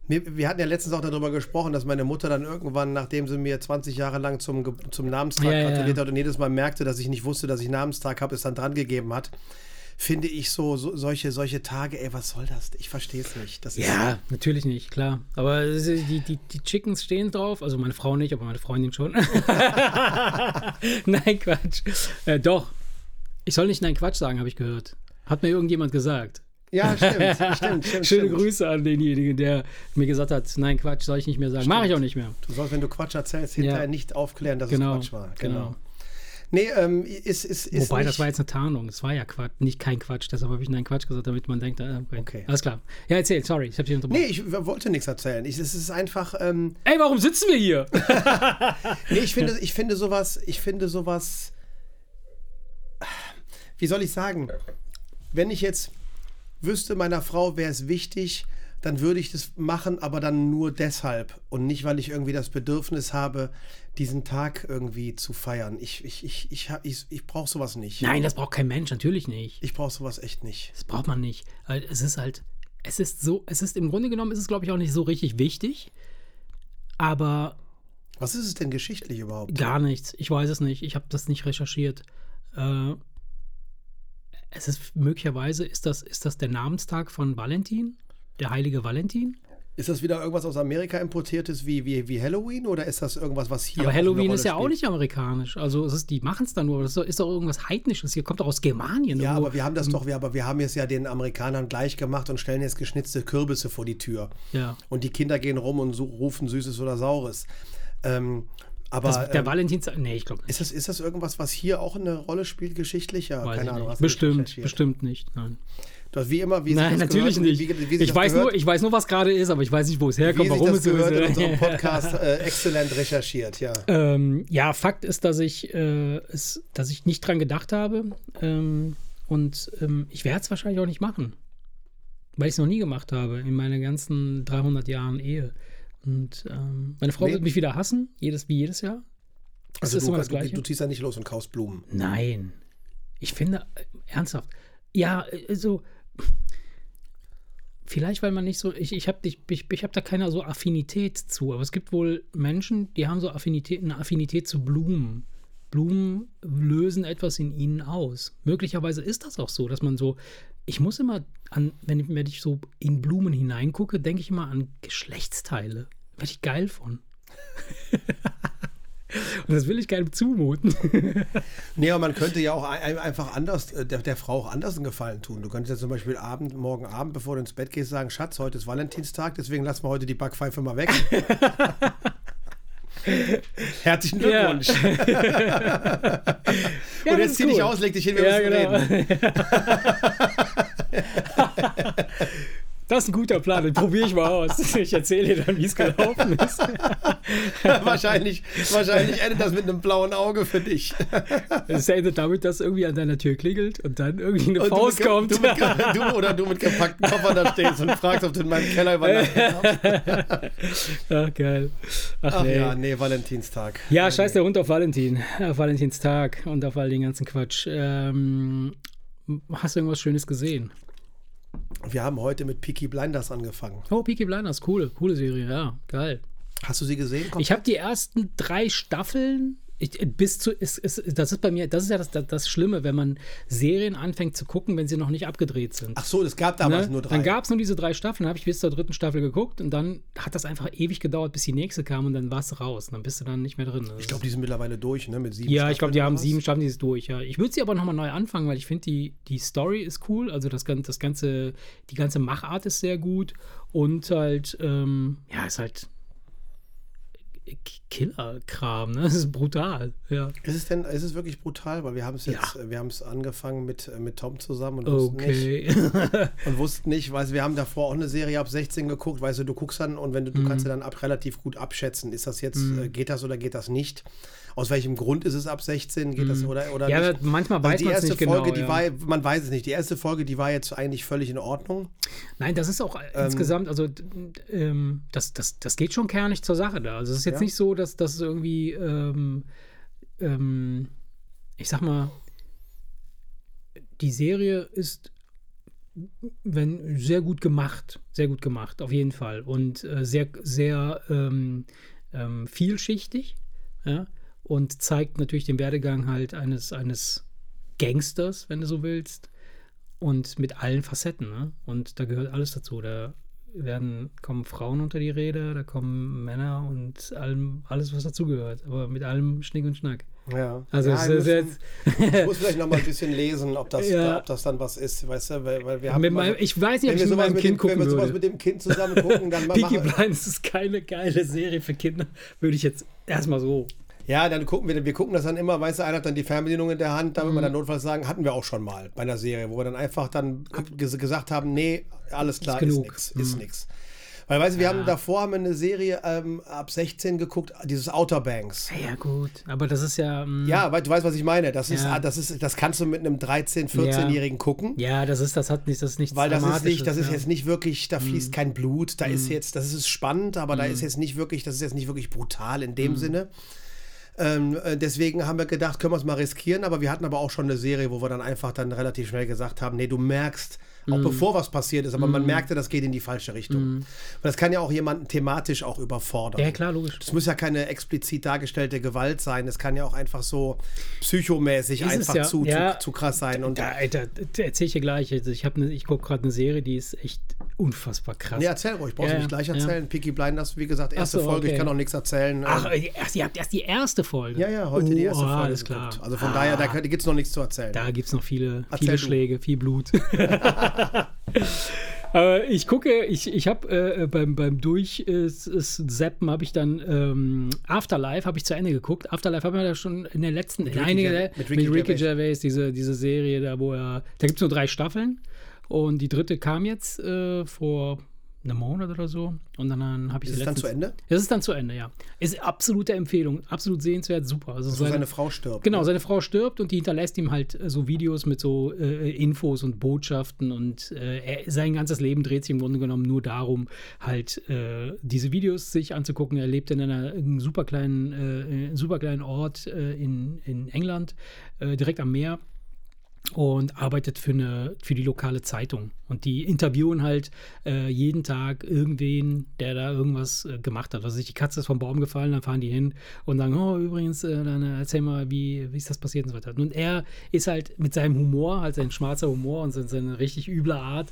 S2: wir hatten ja letztens auch darüber gesprochen, dass meine Mutter dann irgendwann, nachdem sie mir 20 Jahre lang zum, zum Namenstag
S1: Ja, ja,
S2: gratuliert
S1: ja.
S2: hat und jedes Mal merkte, dass ich nicht wusste, dass ich Namenstag habe, es dann dran gegeben hat. Finde ich so, so solche, solche Tage, ey, was soll das? Ich verstehe es nicht. Das ist-
S1: Ja, natürlich nicht, klar. Aber ist- die, die, die Chickens stehen drauf, also meine Frau nicht, aber meine Freundin schon. Nein, Quatsch. Äh, doch. Ich soll nicht Nein, Quatsch sagen, habe ich gehört. Hat mir irgendjemand gesagt.
S2: ja stimmt, stimmt, stimmt.
S1: Schöne
S2: stimmt.
S1: Grüße an denjenigen, der mir gesagt hat, nein, Quatsch, soll ich nicht mehr sagen. Mache ich auch nicht mehr.
S2: Du sollst, wenn du Quatsch erzählst, hinterher
S1: Ja.
S2: nicht aufklären, dass
S1: Genau,
S2: es Quatsch war.
S1: genau.
S2: Genau. Nee, ähm, ist, ist, ist
S1: Wobei,
S2: nicht,
S1: das war jetzt eine Tarnung. Das war ja Quatsch, nicht kein Quatsch. Deshalb habe ich Nein, Quatsch gesagt, damit man denkt, ah, okay.
S2: Okay.
S1: Alles klar. Ja, erzähl, sorry, ich habe dich unterbrochen.
S2: Nee, ich wollte nichts erzählen. Ich, es ist einfach, ähm,
S1: Ey, warum sitzen wir hier?
S2: nee, ich finde, ich finde sowas, ich finde sowas, wie soll ich sagen, wenn ich jetzt wüsste, meiner Frau wäre es wichtig, dann würde ich das machen, aber dann nur deshalb und nicht, weil ich irgendwie das Bedürfnis habe, diesen Tag irgendwie zu feiern. Ich, ich, ich, ich, ich, ich brauche sowas nicht.
S1: Nein, das braucht kein Mensch, natürlich nicht.
S2: Ich brauche sowas echt nicht.
S1: Das braucht man nicht. Es ist halt, es ist so, es ist im Grunde genommen, ist es glaube ich auch nicht so richtig wichtig. Aber
S2: Was ist es denn geschichtlich überhaupt?
S1: gar nichts. Ich weiß es nicht. Ich habe das nicht recherchiert. Äh, es ist möglicherweise, ist das, ist das der Namenstag von Valentin? Der heilige Valentin?
S2: Ist das wieder irgendwas aus Amerika importiertes wie, wie, wie Halloween oder ist das irgendwas, was hier
S1: Aber
S2: auch
S1: Halloween ist ja auch
S2: spielt?
S1: nicht amerikanisch. Also es ist, die machen es dann nur. Das ist doch, irgendwas Heidnisches. Hier kommt doch aus Germanien.
S2: Ja,
S1: irgendwo.
S2: aber wir haben das doch, wir, aber wir haben es ja den Amerikanern gleich gemacht und stellen jetzt geschnitzte Kürbisse vor die Tür.
S1: ja.
S2: Und die Kinder gehen rum und su- rufen Süßes oder Saures. Ähm, aber
S1: Das, der
S2: ähm,
S1: Valentinstag. Nee, ich glaube nicht.
S2: ist, das, ist das irgendwas, was hier auch eine Rolle spielt, geschichtlich? Ja,
S1: Weiß
S2: keine Ahnung.
S1: Bestimmt, bestimmt nicht. Nein,
S2: Du hast wie immer, wie
S1: Nein
S2: das
S1: natürlich
S2: gehört,
S1: nicht.
S2: Wie, wie
S1: ich,
S2: das
S1: weiß
S2: gehört,
S1: nur, ich weiß nur, was gerade ist, aber ich weiß nicht, wo es herkommt, warum
S2: das
S1: es so
S2: gehört in
S1: ist.
S2: unserem Podcast äh, exzellent recherchiert, ja.
S1: Ähm, ja, Fakt ist, dass ich, äh, es, dass ich nicht dran gedacht habe. Ähm, und ähm, ich werde es wahrscheinlich auch nicht machen. Weil ich es noch nie gemacht habe in meiner ganzen 300 Jahren Ehe. Und ähm, meine Frau
S2: Nee.
S1: wird mich wieder hassen, jedes, wie jedes Jahr. Es
S2: Also
S1: ist
S2: du,
S1: immer das
S2: du,
S1: Gleiche.
S2: du ziehst ja nicht los und kaufst Blumen.
S1: Nein. Ich finde, äh, ernsthaft. Ja, äh, so. Vielleicht, weil man nicht so. Ich, ich habe ich, ich, hab da keine so Affinität zu. Aber es gibt wohl Menschen, die haben so Affinität, eine Affinität zu Blumen. Blumen lösen etwas in ihnen aus. Möglicherweise ist das auch so, dass man so. Ich muss immer an, wenn ich, wenn ich so in Blumen hineingucke, denke ich immer an Geschlechtsteile. Werde ich geil von. Und das will ich keinem zumuten.
S2: Nee, aber man könnte ja auch ein, einfach anders, äh, der, der Frau auch anders einen Gefallen tun. Du könntest ja zum Beispiel Abend, morgen Abend, bevor du ins Bett gehst, sagen, Schatz, heute ist Valentinstag, deswegen lassen wir heute die Backpfeife mal weg. Herzlichen Glückwunsch.
S1: Ja,
S2: Und jetzt zieh dich aus, leg dich hin, wir
S1: Ja,
S2: müssen
S1: genau.
S2: reden.
S1: Das ist ein guter Plan, den probiere ich mal aus. Ich erzähle dir dann, wie es gelaufen ist.
S2: wahrscheinlich, wahrscheinlich endet das mit einem blauen Auge für dich.
S1: Es endet damit, dass irgendwie an deiner Tür klingelt und dann irgendwie eine
S2: Und du
S1: Faust
S2: mit,
S1: kommt.
S2: Du mit, du, oder du mit gepackten Koffern da stehst und fragst, ob du in meinem Keller übernachten darfst.
S1: Ach, geil. Ach,
S2: Ach
S1: nee.
S2: ja,
S1: Ja,
S2: nee, Valentinstag.
S1: scheiß der Hund auf Valentin. Auf Valentinstag und auf all den ganzen Quatsch. Ähm, hast du irgendwas Schönes gesehen?
S2: Wir haben heute mit Peaky Blinders angefangen.
S1: Oh, Peaky Blinders, coole, coole Serie, ja, geil.
S2: Hast du sie gesehen?
S1: Ich habe die ersten drei Staffeln ich, bis zu, ist, ist, das ist bei mir, das ist ja das, das, das Schlimme, wenn man Serien anfängt zu gucken, wenn sie noch nicht abgedreht sind.
S2: Ach so, es gab damals
S1: Ne?
S2: nur drei.
S1: Dann gab es nur diese drei Staffeln, habe ich bis zur dritten Staffel geguckt und dann hat das einfach ewig gedauert, bis die nächste kam und dann war es raus. Und dann bist du dann nicht mehr drin.
S2: ich glaube, die sind mittlerweile durch, ne? Mit sieben
S1: ja, ich glaube, die
S2: Staffeln
S1: haben
S2: was?
S1: sieben Staffeln, die ist durch, ja. Ich würde sie aber nochmal neu anfangen, weil ich finde, die, die Story ist cool, also das, das ganze, die ganze Machart ist sehr gut und halt, ähm, ja, ist halt Killer-Kram, ne? Das ist brutal, ja.
S2: Ist es denn, ist es wirklich brutal? Weil wir haben es jetzt, wir haben es angefangen mit, mit Tom zusammen und wussten
S1: Okay.
S2: nicht, und wussten nicht, du, wir haben davor auch eine Serie ab 16 geguckt, weißt du, du guckst dann und wenn du, du
S1: Mhm.
S2: kannst ja dann ab relativ gut abschätzen, ist das jetzt, äh, geht das oder geht das nicht? Aus welchem Grund ist es ab 16? Geht das oder, oder
S1: Mhm. Ja,
S2: nicht?
S1: manchmal
S2: Weil
S1: weiß
S2: die
S1: man es
S2: erste
S1: nicht
S2: Folge,
S1: genau,
S2: die
S1: ja.
S2: war, man weiß es nicht. Die erste Folge, die war jetzt eigentlich völlig in Ordnung.
S1: Nein, das ist auch
S2: Ähm,
S1: insgesamt, also ähm, das, das, das geht schon kernig zur Sache da. Also es ist jetzt
S2: Ja.
S1: nicht so, dass das irgendwie, ähm, ähm, ich sag mal, die Serie ist wenn sehr gut gemacht, sehr gut gemacht, auf jeden Fall. Und äh, sehr, sehr ähm, ähm, vielschichtig, ja, und zeigt natürlich den Werdegang halt eines, eines Gangsters, wenn du so willst. und mit allen Facetten, ne? Und da gehört alles dazu. Da werden, kommen Frauen unter die Rede, da kommen Männer und allem, alles, was dazugehört. Aber mit allem Schnick und Schnack.
S2: Ja.
S1: Also
S2: ja,
S1: es
S2: müssen- ich muss vielleicht noch mal ein bisschen lesen, ob das,
S1: Ja.
S2: ob das dann was ist, weißt du, weil, weil wir haben immer
S1: meinem, ich weiß nicht, ob
S2: wenn
S1: ich mit meinem Kind
S2: dem, wenn
S1: gucken
S2: wir sowas
S1: würde.
S2: mit dem Kind zusammen gucken, dann ma-
S1: Peaky Blinders ist keine geile Serie für Kinder, würde ich jetzt erstmal so.
S2: Ja, dann gucken wir, wir gucken das dann immer, weißt du, einer hat dann die Fernbedienung in der Hand, da
S1: Mhm.
S2: man dann notfalls sagen, hatten wir auch schon mal bei einer Serie, wo wir dann einfach dann ges gesagt haben, nee, alles klar, ist,
S1: genug.
S2: nix, ist nix. Weil, weißt du, wir haben davor haben eine Serie ähm, ab 16 geguckt, dieses Outer Banks.
S1: Ja, gut, aber das ist ja. mm,
S2: Ja, weil du weißt, was ich meine. Das ist,
S1: Ja.
S2: ah, das ist, das kannst du mit einem 13-, 14-Jährigen gucken.
S1: Ja, das ist, das hat nicht, das ist nichts
S2: Weil das ist nicht, das ist
S1: ja. Mhm.
S2: jetzt nicht wirklich, da fließt kein Blut, da ist jetzt, das ist spannend, aber da ist jetzt nicht wirklich, das ist jetzt nicht wirklich brutal in
S1: Mhm.
S2: dem Sinne. Ähm, äh, deswegen haben wir gedacht, können wir es mal riskieren, aber wir hatten aber auch schon eine Serie, wo wir dann einfach dann relativ schnell gesagt haben, nee, du merkst, auch
S1: Mhm.
S2: bevor was passiert ist, aber man merkte, das geht in die falsche Richtung. Weil das kann ja auch jemanden thematisch auch überfordern.
S1: Ja, klar, logisch.
S2: Das muss ja keine explizit dargestellte Gewalt sein, es kann ja auch einfach so psychomäßig
S1: Ist
S2: einfach
S1: ja,
S2: zu,
S1: ja.
S2: zu, zu krass sein. Und
S1: Da, da, da erzähle ich dir gleich. Also ich, hab ne, ich gucke gerade eine Serie, die ist echt unfassbar krass.
S2: Nee, erzähl ruhig, brauchst
S1: Ja,
S2: du nicht
S1: ja,
S2: gleich
S1: ja.
S2: erzählen. Peaky Blinders, wie gesagt, erste
S1: so,
S2: Folge, ich
S1: okay.
S2: kann auch nichts erzählen.
S1: Ach, erst, ihr habt erst die erste Folge.
S2: ja, ja, heute die erste
S1: Oh,
S2: Folge.
S1: Alles klar.
S2: geguckt. Also von daher, da gibt es noch nichts zu erzählen.
S1: Da gibt es noch viele,
S2: Erzähl
S1: viele
S2: du.
S1: Schläge, viel Blut. Aber ich gucke, ich, ich habe äh, beim, beim Durch äh, habe ich dann ähm, Afterlife habe ich zu Ende geguckt. Afterlife haben wir ja schon in der letzten, in
S2: Ricky
S1: einiger
S2: mit
S1: mit
S2: Ricky
S1: Ricky,
S2: Gervais.
S1: Gervais, diese, diese Serie, da wo er, da gibt es nur drei Staffeln und die dritte kam jetzt äh, vor einem Monat oder so und dann habe ich
S2: Ist es dann zu Ende?
S1: Es ist dann zu Ende, ja. Ist absolute Empfehlung, absolut sehenswert, super. Also
S2: So
S1: seine-
S2: seine Frau stirbt.
S1: Genau,
S2: ne?
S1: seine Frau stirbt und die hinterlässt ihm halt äh, so Videos mit so äh, Infos und Botschaften und äh, er, sein ganzes Leben dreht sich im Grunde genommen nur darum, halt äh, diese Videos sich anzugucken. Er lebt in einer, einem super kleinen, äh, super kleinen Ort äh, in, in England, äh, direkt am Meer und arbeitet für, eine, für die lokale Zeitung. Und die interviewen halt äh, jeden Tag irgendwen, der da irgendwas äh, gemacht hat. Also die Katze ist vom Baum gefallen, dann fahren die hin und sagen, oh, übrigens, äh, dann äh, erzähl mal, wie, wie ist das passiert und so weiter. Und er ist halt mit seinem Humor, halt sein schwarzer Humor und seine, seine richtig üble Art,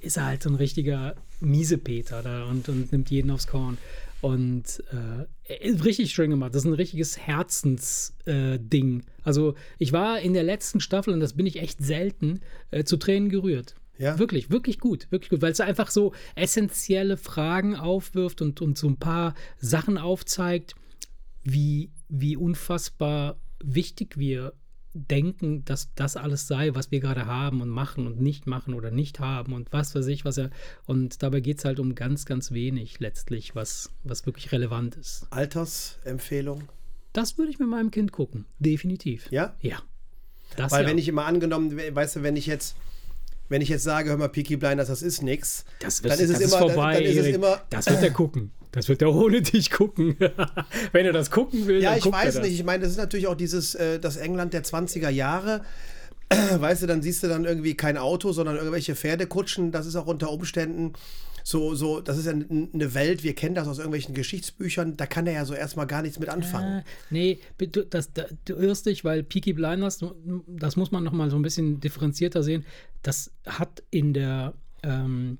S1: ist er halt so ein richtiger Miesepeter da und, und nimmt jeden aufs Korn. Und äh, ist richtig schön gemacht. Das ist ein richtiges Herzensding. Äh, also ich war in der letzten Staffel, und das bin ich echt selten, äh, zu Tränen gerührt.
S2: Ja?
S1: Wirklich, wirklich gut, wirklich gut, weil es einfach so essentielle Fragen aufwirft und, und so ein paar Sachen aufzeigt, wie, wie unfassbar wichtig wir denken, dass das alles sei, was wir gerade haben und machen und nicht machen oder nicht haben und was weiß ich, was er. Und dabei geht es halt um ganz, ganz wenig letztlich, was, was wirklich relevant ist.
S2: Altersempfehlung.
S1: Das würde ich mit meinem Kind gucken, definitiv.
S2: Ja?
S1: Ja. Das
S2: Weil
S1: ja.
S2: wenn ich immer angenommen, we- weißt du, wenn ich jetzt, wenn ich jetzt sage, hör mal, Peaky Blinders, das ist nix,
S1: Das,
S2: dann ist es
S1: das
S2: immer, dann-
S1: vorbei.
S2: dann ist es immer,
S1: das wird er gucken. Das wird er ohne dich gucken. Wenn er das gucken will,
S2: Ja,
S1: dann
S2: ich
S1: guckt er
S2: weiß
S1: das.
S2: nicht. Ich meine, das ist natürlich auch dieses, äh, das England der 20er Jahre. Weißt du, dann siehst du dann irgendwie kein Auto, sondern irgendwelche Pferdekutschen. Das ist auch unter Umständen so, so, das ist ja eine Welt, wir kennen das aus irgendwelchen Geschichtsbüchern, da kann er ja so erstmal gar nichts mit anfangen.
S1: Äh, nee, du, das, da, du irrst dich, weil Peaky Blinders, das muss man noch mal so ein bisschen differenzierter sehen, das hat in der, ähm,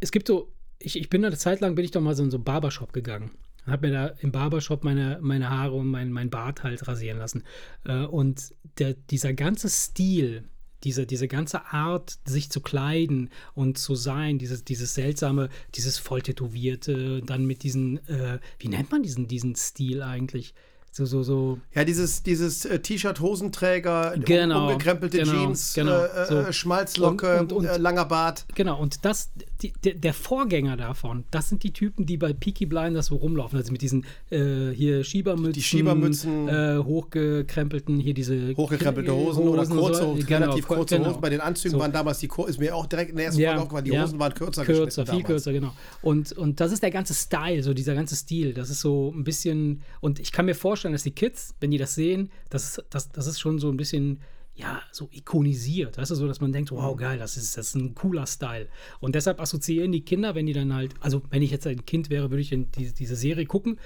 S1: es gibt so, ich, ich bin eine Zeit lang, bin ich doch mal so in so einen Barbershop gegangen. Habe mir da im Barbershop meine, meine Haare und mein, mein Bart halt rasieren lassen. Äh, und der, dieser ganze Stil, diese, diese ganze Art, sich zu kleiden und zu sein, dieses, dieses seltsame, dieses voll tätowierte, dann mit diesen, äh, wie nennt man diesen, diesen Stil eigentlich? So, so, so.
S2: Ja, dieses, dieses äh, T-Shirt, Hosenträger, um-
S1: Genau,
S2: umgekrempelte
S1: genau,
S2: Jeans,
S1: genau,
S2: äh,
S1: so.
S2: äh, Schmalzlocke,
S1: Und- und- und-
S2: äh, langer Bart.
S1: Genau, und das, die, der, der Vorgänger davon, das sind die Typen, die bei Peaky Blinders so rumlaufen. Also mit diesen äh, hier Schiebermützen,
S2: Die Schiebermützen.
S1: äh, hochgekrempelte, hier diese
S2: Hochgekrempelte
S1: äh,
S2: Hosen, oder kurze,
S1: so.
S2: Hosen, relativ
S1: Genau,
S2: kurze
S1: genau.
S2: Hosen. Bei den Anzügen
S1: So.
S2: waren damals die ist mir auch direkt in der ersten Folge aufgefallen, die
S1: ja.
S2: Hosen waren kürzer
S1: Kürzer, viel
S2: damals.
S1: kürzer, genau. Und, und das ist der ganze Style, so dieser ganze Stil. Das ist so ein bisschen, und ich kann mir vorstellen, dass die Kids, wenn die das sehen, das ist, das, das ist schon so ein bisschen, ja, so ikonisiert. Weißt du, so, dass man denkt, wow, geil, das ist, das ist ein cooler Style. Und deshalb assoziieren die Kinder, wenn die dann halt, also wenn ich jetzt ein Kind wäre, würde ich in diese, diese Serie gucken.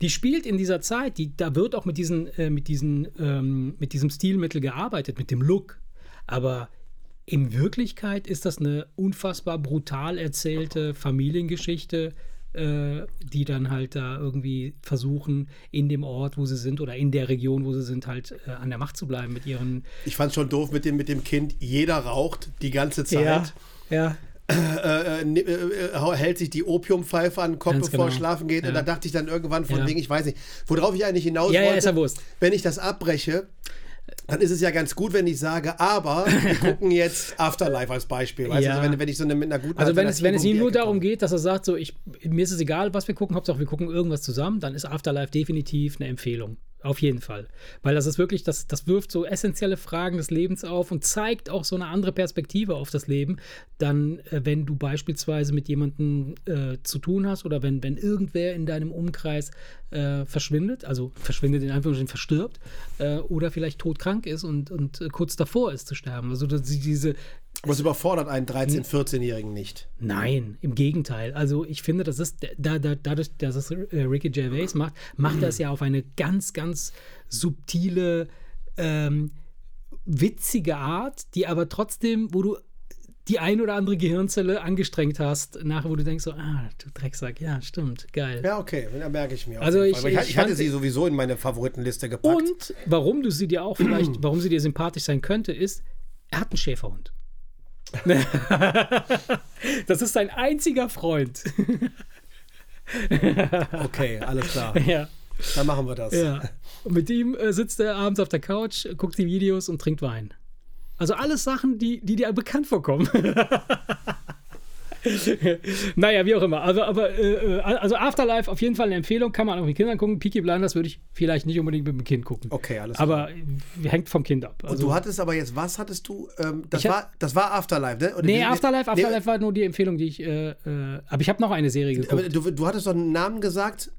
S1: Die spielt in dieser Zeit, die, da wird auch mit, diesen, äh, mit, diesen, ähm, mit diesem Stilmittel gearbeitet, mit dem Look. Aber in Wirklichkeit ist das eine unfassbar brutal erzählte Familiengeschichte, äh, die dann halt da irgendwie versuchen, in dem Ort, wo sie sind oder in der Region, wo sie sind, halt äh, an der Macht zu bleiben mit ihren.
S2: Ich fand es schon doof mit dem, mit dem Kind. Jeder raucht die ganze Zeit.
S1: Ja, ja.
S2: Äh, äh, äh, hält sich die Opiumpfeife an den Kopf,
S1: Ganz
S2: bevor er
S1: genau.
S2: schlafen geht.
S1: Ja.
S2: Und da dachte ich dann irgendwann von
S1: Ja.
S2: wegen, ich weiß nicht, worauf ich eigentlich hinaus
S1: Ja, ja,
S2: wollte.
S1: ist ja Wurst.
S2: Wenn ich das abbreche, dann ist es ja ganz gut, wenn ich sage, aber wir gucken jetzt Afterlife als Beispiel. Weißt
S1: Ja.
S2: du, wenn, wenn ich so eine, mit einer guten
S1: Also wenn es, wenn es ihm nur darum geht, dass er sagt, so ich, mir ist es egal, was wir gucken, Hauptsache wir gucken irgendwas zusammen, dann ist Afterlife definitiv eine Empfehlung. Auf jeden Fall. Weil das ist wirklich, das, das wirft so essentielle Fragen des Lebens auf und zeigt auch so eine andere Perspektive auf das Leben. Dann, äh, wenn du beispielsweise mit jemandem äh, zu tun hast oder wenn, wenn irgendwer in deinem Umkreis äh, verschwindet, also verschwindet in Anführungsstrichen verstirbt, äh, oder vielleicht todkrank ist und, und äh, kurz davor ist zu sterben. Also dass diese,
S2: Aber es überfordert einen
S1: Hm.
S2: 13-, 14-Jährigen nicht.
S1: Nein, im Gegenteil. Also ich finde, das ist da, da, dadurch, dass es äh, Ricky Gervais macht, macht er es ja auf eine ganz, ganz subtile, ähm, witzige Art, die aber trotzdem, wo du die ein oder andere Gehirnzelle angestrengt hast, nachher, wo du denkst so, ah, du Drecksack, ja, stimmt, geil.
S2: Ja, okay, da merke ich mir.
S1: Also ich- ich
S2: ich, hatte sie sowieso in meine Favoritenliste gepackt.
S1: Und warum du sie dir auch vielleicht, warum sie dir sympathisch sein könnte, ist, er hat einen Schäferhund. das ist sein einziger Freund.
S2: Okay, alles klar.
S1: ja.
S2: Dann machen wir das.
S1: Ja. Und mit ihm äh, sitzt er abends auf der Couch, guckt die Videos und trinkt Wein. Also alles Sachen, die, die dir bekannt vorkommen. naja, wie auch immer. Also, aber, äh, äh, also Afterlife auf jeden Fall eine Empfehlung, kann man auch mit Kindern gucken. Peaky Blinders würde ich vielleicht nicht unbedingt mit dem Kind gucken.
S2: Okay, alles klar.
S1: Aber hängt vom Kind ab.
S2: Und
S1: Also,
S2: du hattest aber jetzt, was hattest du? Ähm, das,
S1: Ich hab-
S2: war, das war Afterlife, ne? Oder
S1: nee,
S2: wie-
S1: Afterlife,
S2: nee,
S1: Afterlife war nur die Empfehlung, die ich. Äh, äh, aber ich habe noch eine Serie geguckt.
S2: Aber du, du hattest doch einen Namen gesagt.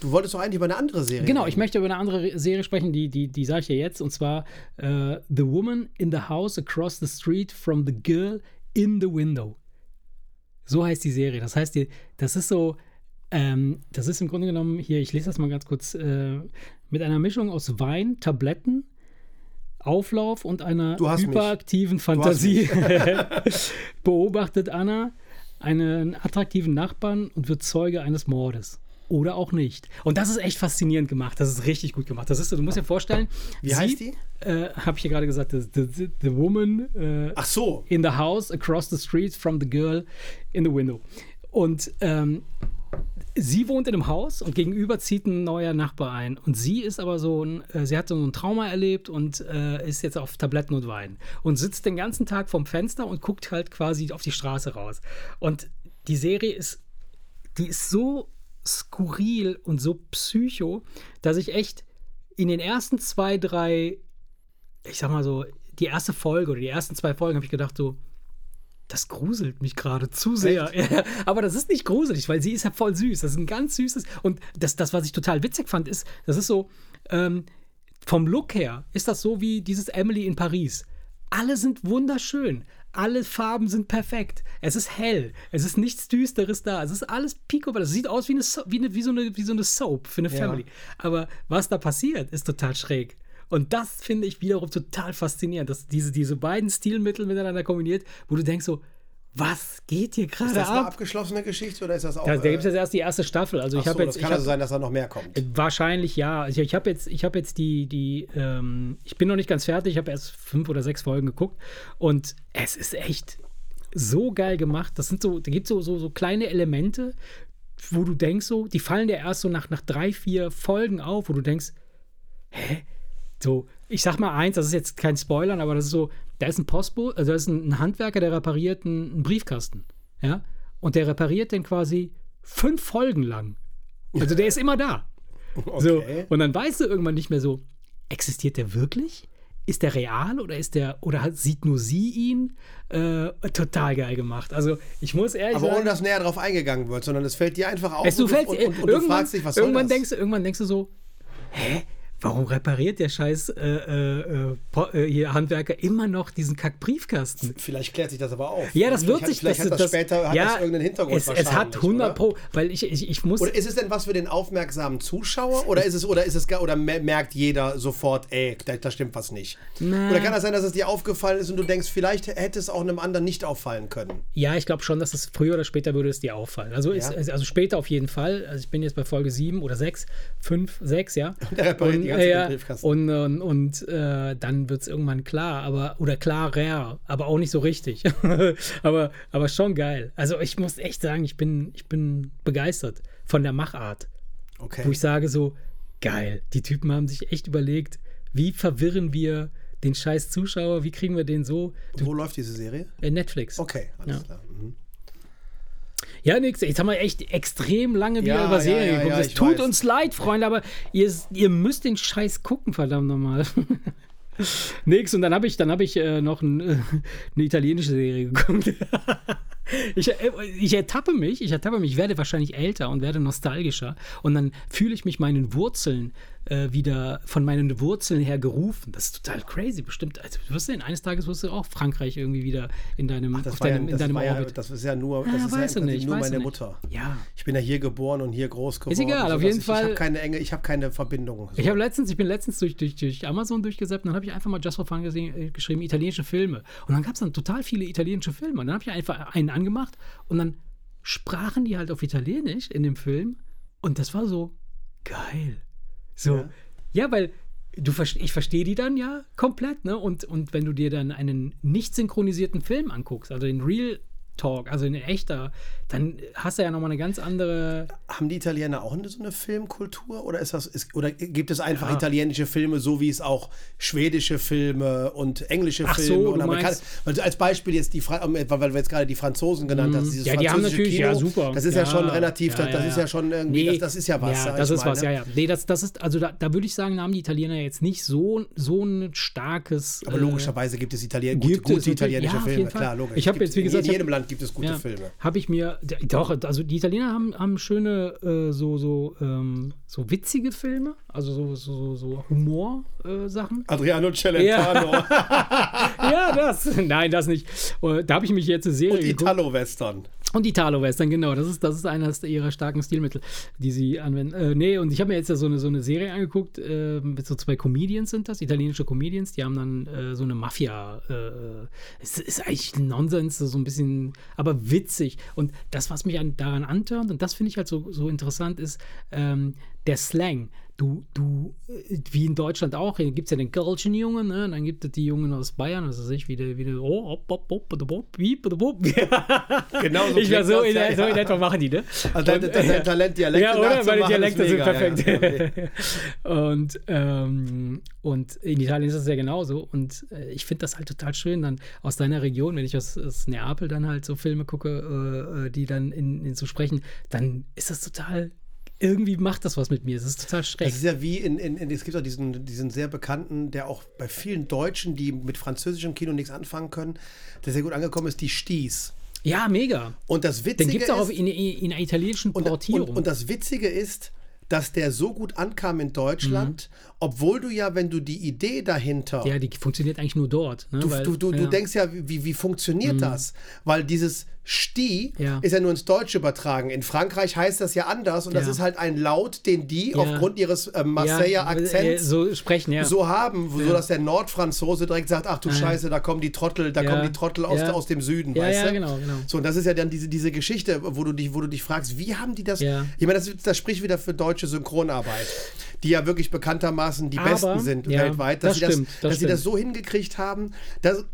S2: Du wolltest doch eigentlich über eine andere Serie.
S1: Genau,
S2: reden.
S1: ich möchte über eine andere Re- Serie sprechen, die, die, die sage ich dir jetzt, und zwar äh, The Woman in the House Across the Street from the Girl in the Window. So heißt die Serie. Das heißt, die, das ist so, ähm, das ist im Grunde genommen, hier, ich lese das mal ganz kurz, äh, mit einer Mischung aus Wein, Tabletten, Auflauf und einer
S2: mich.
S1: hyperaktiven
S2: hast
S1: Fantasie beobachtet Anna einen attraktiven Nachbarn und wird Zeuge eines Mordes. Oder auch nicht. Und das ist echt faszinierend gemacht. Das ist richtig gut gemacht. Das ist, du musst dir vorstellen,
S2: Wie
S1: sie,
S2: heißt die?
S1: Äh, Habe ich ja gerade gesagt, the, the, the woman äh,
S2: Ach so.
S1: in the house across the street from the girl in the window. Und ähm, sie wohnt in einem Haus und gegenüber zieht ein neuer Nachbar ein. Und sie ist aber so ein, äh, sie hat so ein Trauma erlebt und äh, ist jetzt auf Tabletten und Wein. Und sitzt den ganzen Tag vorm Fenster und guckt halt quasi auf die Straße raus. Und die Serie ist, die ist so skurril und so psycho, dass ich echt in den ersten zwei, drei, ich sag mal so, die erste Folge oder die ersten zwei Folgen habe ich gedacht so, das gruselt mich gerade zu sehr. Aber das ist nicht gruselig, weil sie ist ja voll süß. Das ist ein ganz süßes. Und das, das was ich total witzig fand, ist, das ist so, ähm, vom Look her ist das so wie dieses Emily in Paris. Alle sind wunderschön. Alle Farben sind perfekt. Es ist hell. Es ist nichts Düsteres da. Es ist alles pico. Es sieht aus wie, eine, So- wie, eine, wie, so eine, wie so eine Soap für eine
S2: Ja.
S1: Family. Aber was da passiert, ist total schräg. Und das finde ich wiederum total faszinierend, dass diese, diese beiden Stilmittel miteinander kombiniert, wo du denkst so, was geht hier
S2: Ist
S1: gerade
S2: das eine
S1: ab?
S2: abgeschlossene Geschichte oder ist das auch.
S1: Da, da gibt es
S2: äh,
S1: jetzt erst die erste Staffel. Also ich
S2: so,
S1: habe jetzt,
S2: das
S1: ich
S2: kann
S1: hab,
S2: also sein, dass da noch mehr kommt.
S1: Wahrscheinlich ja. Ich, ich habe jetzt, ich habe jetzt die, die, ähm, ich bin noch nicht ganz fertig. Ich habe erst fünf oder sechs Folgen geguckt und es ist echt so geil gemacht. Das sind so, da gibt so, so so kleine Elemente, wo du denkst so, die fallen dir erst so nach nach drei vier Folgen auf, wo du denkst, hä? So, ich sag mal eins, das ist jetzt kein Spoilern, aber das ist so, da ist ein Postbote, also da ist ein, Handwerker, der repariert einen, Briefkasten, ja, und der repariert den quasi fünf Folgen lang. Also der ist immer da. So,
S2: Okay.
S1: und dann weißt du irgendwann nicht mehr so, existiert der wirklich? Ist der real oder ist der, oder hat, sieht nur sie ihn? Äh, total geil gemacht. Also ich muss ehrlich
S2: Aber
S1: sagen,
S2: ohne dass näher drauf eingegangen wird, sondern es fällt dir einfach auf
S1: es, du
S2: und,
S1: fällst,
S2: und, und, und du fragst dich, was
S1: irgendwann denkst du, irgendwann denkst du so, hä? Warum repariert der scheiß äh, äh, äh, hier Handwerker immer noch diesen Kack-Briefkasten?
S2: Vielleicht klärt sich das aber auf.
S1: Ja, das wird
S2: hat,
S1: sich
S2: vielleicht
S1: das,
S2: hat das,
S1: das
S2: später hat
S1: ja,
S2: das irgendeinen Hintergrund
S1: es, es hat 100 Pro, weil ich, ich, ich muss.
S2: Oder ist es denn was für den aufmerksamen Zuschauer oder ist es oder ist es oder merkt jeder sofort, ey, da, da stimmt was nicht?
S1: Na.
S2: Oder kann das sein, dass es dir aufgefallen ist und du denkst, vielleicht hätte es auch einem anderen nicht auffallen können?
S1: Ja, ich glaube schon, dass es früher oder später würde es dir auffallen. Also, ist, also später auf jeden Fall. Also ich bin jetzt bei Folge 7 oder 6, 5, 6, ja.
S2: Der repariert
S1: und,
S2: die ganze
S1: ja,
S2: Briefkasten.
S1: und, und, und äh, dann wird es irgendwann klar, aber oder klarer, aber auch nicht so richtig. aber, aber schon geil. Also ich muss echt sagen, ich bin, ich bin begeistert von der Machart.
S2: Okay.
S1: Wo ich sage so, geil, die Typen haben sich echt überlegt, wie verwirren wir den scheiß Zuschauer, wie kriegen wir den so.
S2: Du, Wo läuft diese Serie?
S1: Netflix.
S2: Okay, alles
S1: Ja.
S2: klar. Mhm.
S1: Ja, nix. Jetzt haben wir echt extrem lange wieder
S2: Ja,
S1: über Serien
S2: ja,
S1: geguckt. es tut
S2: weiß.
S1: uns leid, Freunde, aber ihr, ihr müsst den Scheiß gucken, verdammt nochmal. Nix. Und dann habe ich, dann hab ich äh, noch ein, äh, eine italienische Serie geguckt. ich, äh, ich ertappe mich, ich ertappe mich, ich werde wahrscheinlich älter und werde nostalgischer. Und dann fühle ich mich meinen Wurzeln äh, wieder von meinen Wurzeln her gerufen. Das ist total crazy. Bestimmt, also du wirst sehen, eines Tages wirst du auch Frankreich irgendwie wieder in deinem,
S2: Das,
S1: auf
S2: war ja,
S1: deinem, in
S2: das,
S1: deinem
S2: war ja, das ist ja nur, das
S1: Ja,
S2: ist ja
S1: weiß
S2: Prinzip
S1: nicht,
S2: nur meine
S1: ich nicht.
S2: Mutter.
S1: Ja.
S2: Ich bin ja hier geboren und hier groß geworden.
S1: egal, auf jeden
S2: ich,
S1: Fall-
S2: Ich habe keine enge, ich habe keine Verbindung. So.
S1: Ich habe letztens, ich bin letztens durch, durch, durch Amazon durchgesetzt und dann habe ich einfach mal Just for Fun gesehen, äh, geschrieben, italienische Filme. Und dann gab es dann total viele italienische Filme. Und dann habe ich einfach einen angemacht und dann sprachen die halt auf Italienisch in dem Film. Und das war so geil. So, ja,
S2: Ja.
S1: weil du, ich verstehe die dann ja komplett, ne? Und, und wenn du dir dann einen nicht synchronisierten Film anguckst, also den Real Talk, also in echter, dann hast du ja nochmal eine ganz andere.
S2: Haben die Italiener auch eine, so eine Filmkultur oder ist das ist, oder gibt es einfach
S1: Ja.
S2: italienische Filme, so wie es auch schwedische Filme und englische
S1: Ach so,
S2: Filme und
S1: du
S2: amerikanische?
S1: meinst-
S2: Also als Beispiel jetzt die Fra weil du jetzt gerade die Franzosen genannt hast, dieses
S1: Mhm. Ja, die haben natürlich,
S2: Kino,
S1: ja, super.
S2: Das ist ja,
S1: Ja,
S2: schon relativ, das, das ist
S1: ja.
S2: schon irgendwie,
S1: Nee.
S2: das, das ist ja was.
S1: Ja, das ist
S2: mal,
S1: was, ja, ja. Nee, das, das ist, also da, da würde ich sagen, da haben die Italiener jetzt nicht so, so ein starkes.
S2: Aber
S1: äh,
S2: logischerweise gibt es Italien, gute, gute italienische Filme, klar, logisch.
S1: Ich hab
S2: Gibt-
S1: jetzt, wie gesagt,
S2: in jedem
S1: hab-
S2: Land gibt es gute
S1: ja,
S2: Filme.
S1: Habe ich mir, doch, also die Italiener haben, haben schöne, äh, so, so, ähm, so witzige Filme, also so, so, so Humor-Sachen.
S2: Adriano Celentano
S1: ja, das, nein, das nicht. Äh, Da habe ich mich jetzt eine Serie
S2: und. Italo-Western.
S1: Und Italo-Western, genau. Das ist, das ist eines ihrer starken Stilmittel, die sie anwenden. Äh, nee, und ich habe mir jetzt ja so eine, so eine Serie angeguckt, äh, mit so zwei Comedians sind das, italienische Comedians, die haben dann äh, so eine Mafia. Äh, es ist eigentlich Nonsens, so ein bisschen, aber witzig. Und das, was mich an, daran antörnt, und das finde ich halt so, so interessant, ist ähm, der Slang. Du, du, äh, wie in Deutschland auch, hier gibt es ja den Kölschen Jungen, ne? und dann gibt es die Jungen aus Bayern, also ich, wie der, wie der, oh, hopp, hopp, hopp, hopp, hopp, piep, hopp, hopp.
S2: Genau so
S1: Ich war so
S2: das,
S1: in,
S2: ja,
S1: so in etwa machen die, ne?
S2: Also dein, dein, dein Talent, Dialekte
S1: Ja, oder?
S2: Nachzumachen,
S1: Dialekte sind perfekt.
S2: Ja,
S1: und, ähm, und in Italien ist es ja genauso. Und äh, ich finde das halt total schön, dann aus deiner Region, wenn ich aus, aus Neapel dann halt so Filme gucke, äh, äh, die dann in, in so sprechen, dann ist das total. Irgendwie macht das was mit mir. Es ist total schräg.
S2: Es ist ja wie in, in, in es gibt auch diesen, diesen sehr bekannten, der auch bei vielen Deutschen, die mit französischem Kino nichts anfangen können, der sehr gut angekommen ist, die Sties.
S1: Ja, mega.
S2: Und das
S1: Den
S2: Witzige
S1: gibt es auch in, in, in einer italienischen
S2: und,
S1: Portierung.
S2: und, und das Witzige ist, dass der so gut ankam in Deutschland, obwohl du ja, wenn du die Idee dahinter,
S1: Mhm. ja, die funktioniert eigentlich nur dort. Ne?
S2: du,
S1: Weil-
S2: du, du,
S1: ja. Mhm.
S2: du denkst ja, wie, wie funktioniert das? Weil dieses Sti
S1: Ja.
S2: ist ja nur ins Deutsche übertragen. In Frankreich heißt das ja anders und das
S1: Ja.
S2: ist halt ein Laut, den die
S1: Ja.
S2: aufgrund ihres äh,
S1: ja,
S2: Marseiller
S1: äh,
S2: Akzents
S1: so sprechen, ja.
S2: so haben, so dass der Nordfranzose direkt sagt, ach du
S1: Ja.
S2: Scheiße, da kommen die Trottel, da
S1: Ja.
S2: kommen die Trottel aus,
S1: Ja.
S2: aus dem Süden,
S1: Ja,
S2: weißt
S1: ja,
S2: du?
S1: genau, genau.
S2: So, und das ist ja dann diese, diese Geschichte, wo du, dich, wo du dich fragst, wie haben die das?
S1: Ja.
S2: Ich meine, das, das spricht wieder für deutsche Synchronarbeit, die ja wirklich bekanntermaßen die
S1: Aber,
S2: besten sind
S1: ja,
S2: weltweit, dass,
S1: das
S2: sie, das,
S1: stimmt, das
S2: dass sie das so hingekriegt haben, dass.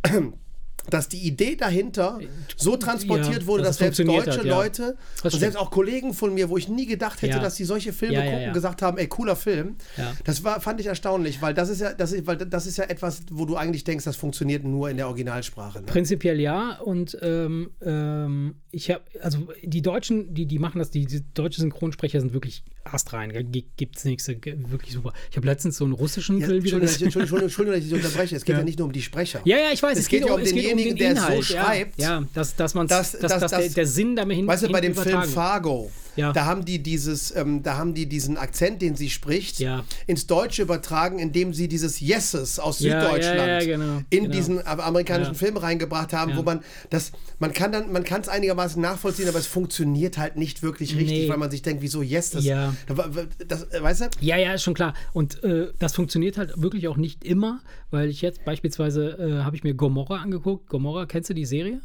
S2: Dass die Idee dahinter so transportiert
S1: Ja,
S2: wurde,
S1: dass
S2: dass
S1: es
S2: selbst deutsche
S1: hat, ja.
S2: Leute und selbst auch Kollegen von mir, wo ich nie gedacht hätte,
S1: Ja.
S2: dass die solche Filme gucken, gesagt haben, ey, cooler Film. Das war, fand ich erstaunlich, weil das ist ja, das ist, weil das ist ja etwas, wo du eigentlich denkst, das funktioniert nur in der Originalsprache. Ne?
S1: Prinzipiell ja. Und ähm, ähm, ich habe, also die Deutschen, die, die machen das, die, die deutsche Synchronsprecher sind wirklich astrein. Gibt es nichts, äh, wirklich super. Ich habe letztens so einen russischen Film wieder
S2: Entschuldigung,
S1: gesehen.
S2: Entschuldigung, Entschuldigung, dass ich unterbreche. Es geht ja. Nicht nur um die Sprecher.
S1: Ja, ja, ich weiß.
S2: Es geht ja um denjenigen, der so
S1: Inhalt,
S2: schreibt.
S1: Ja, ja dass, dass man
S2: Dass-
S1: dass,
S2: dass-
S1: der, der Sinn damit hin
S2: Weißt du, bei dem Film. Fargo,
S1: Ja.
S2: da haben die dieses, ähm, da haben die diesen Akzent, den sie spricht,
S1: Ja.
S2: ins Deutsche übertragen, indem sie dieses Yeses aus
S1: Ja,
S2: Süddeutschland
S1: genau,
S2: in
S1: genau.
S2: diesen amerikanischen. Film reingebracht haben, wo man das, man kann dann, man kann es einigermaßen nachvollziehen, aber es funktioniert halt nicht wirklich richtig,
S1: Nee.
S2: weil man sich denkt, wieso Yes? Das,
S1: Ja.
S2: das, das, äh, weißt du?
S1: Ja, ja, ist schon klar. Und äh, das funktioniert halt wirklich auch nicht immer, weil ich jetzt beispielsweise äh, habe ich mir Gomorra angeguckt. Gomorra, kennst du die Serie?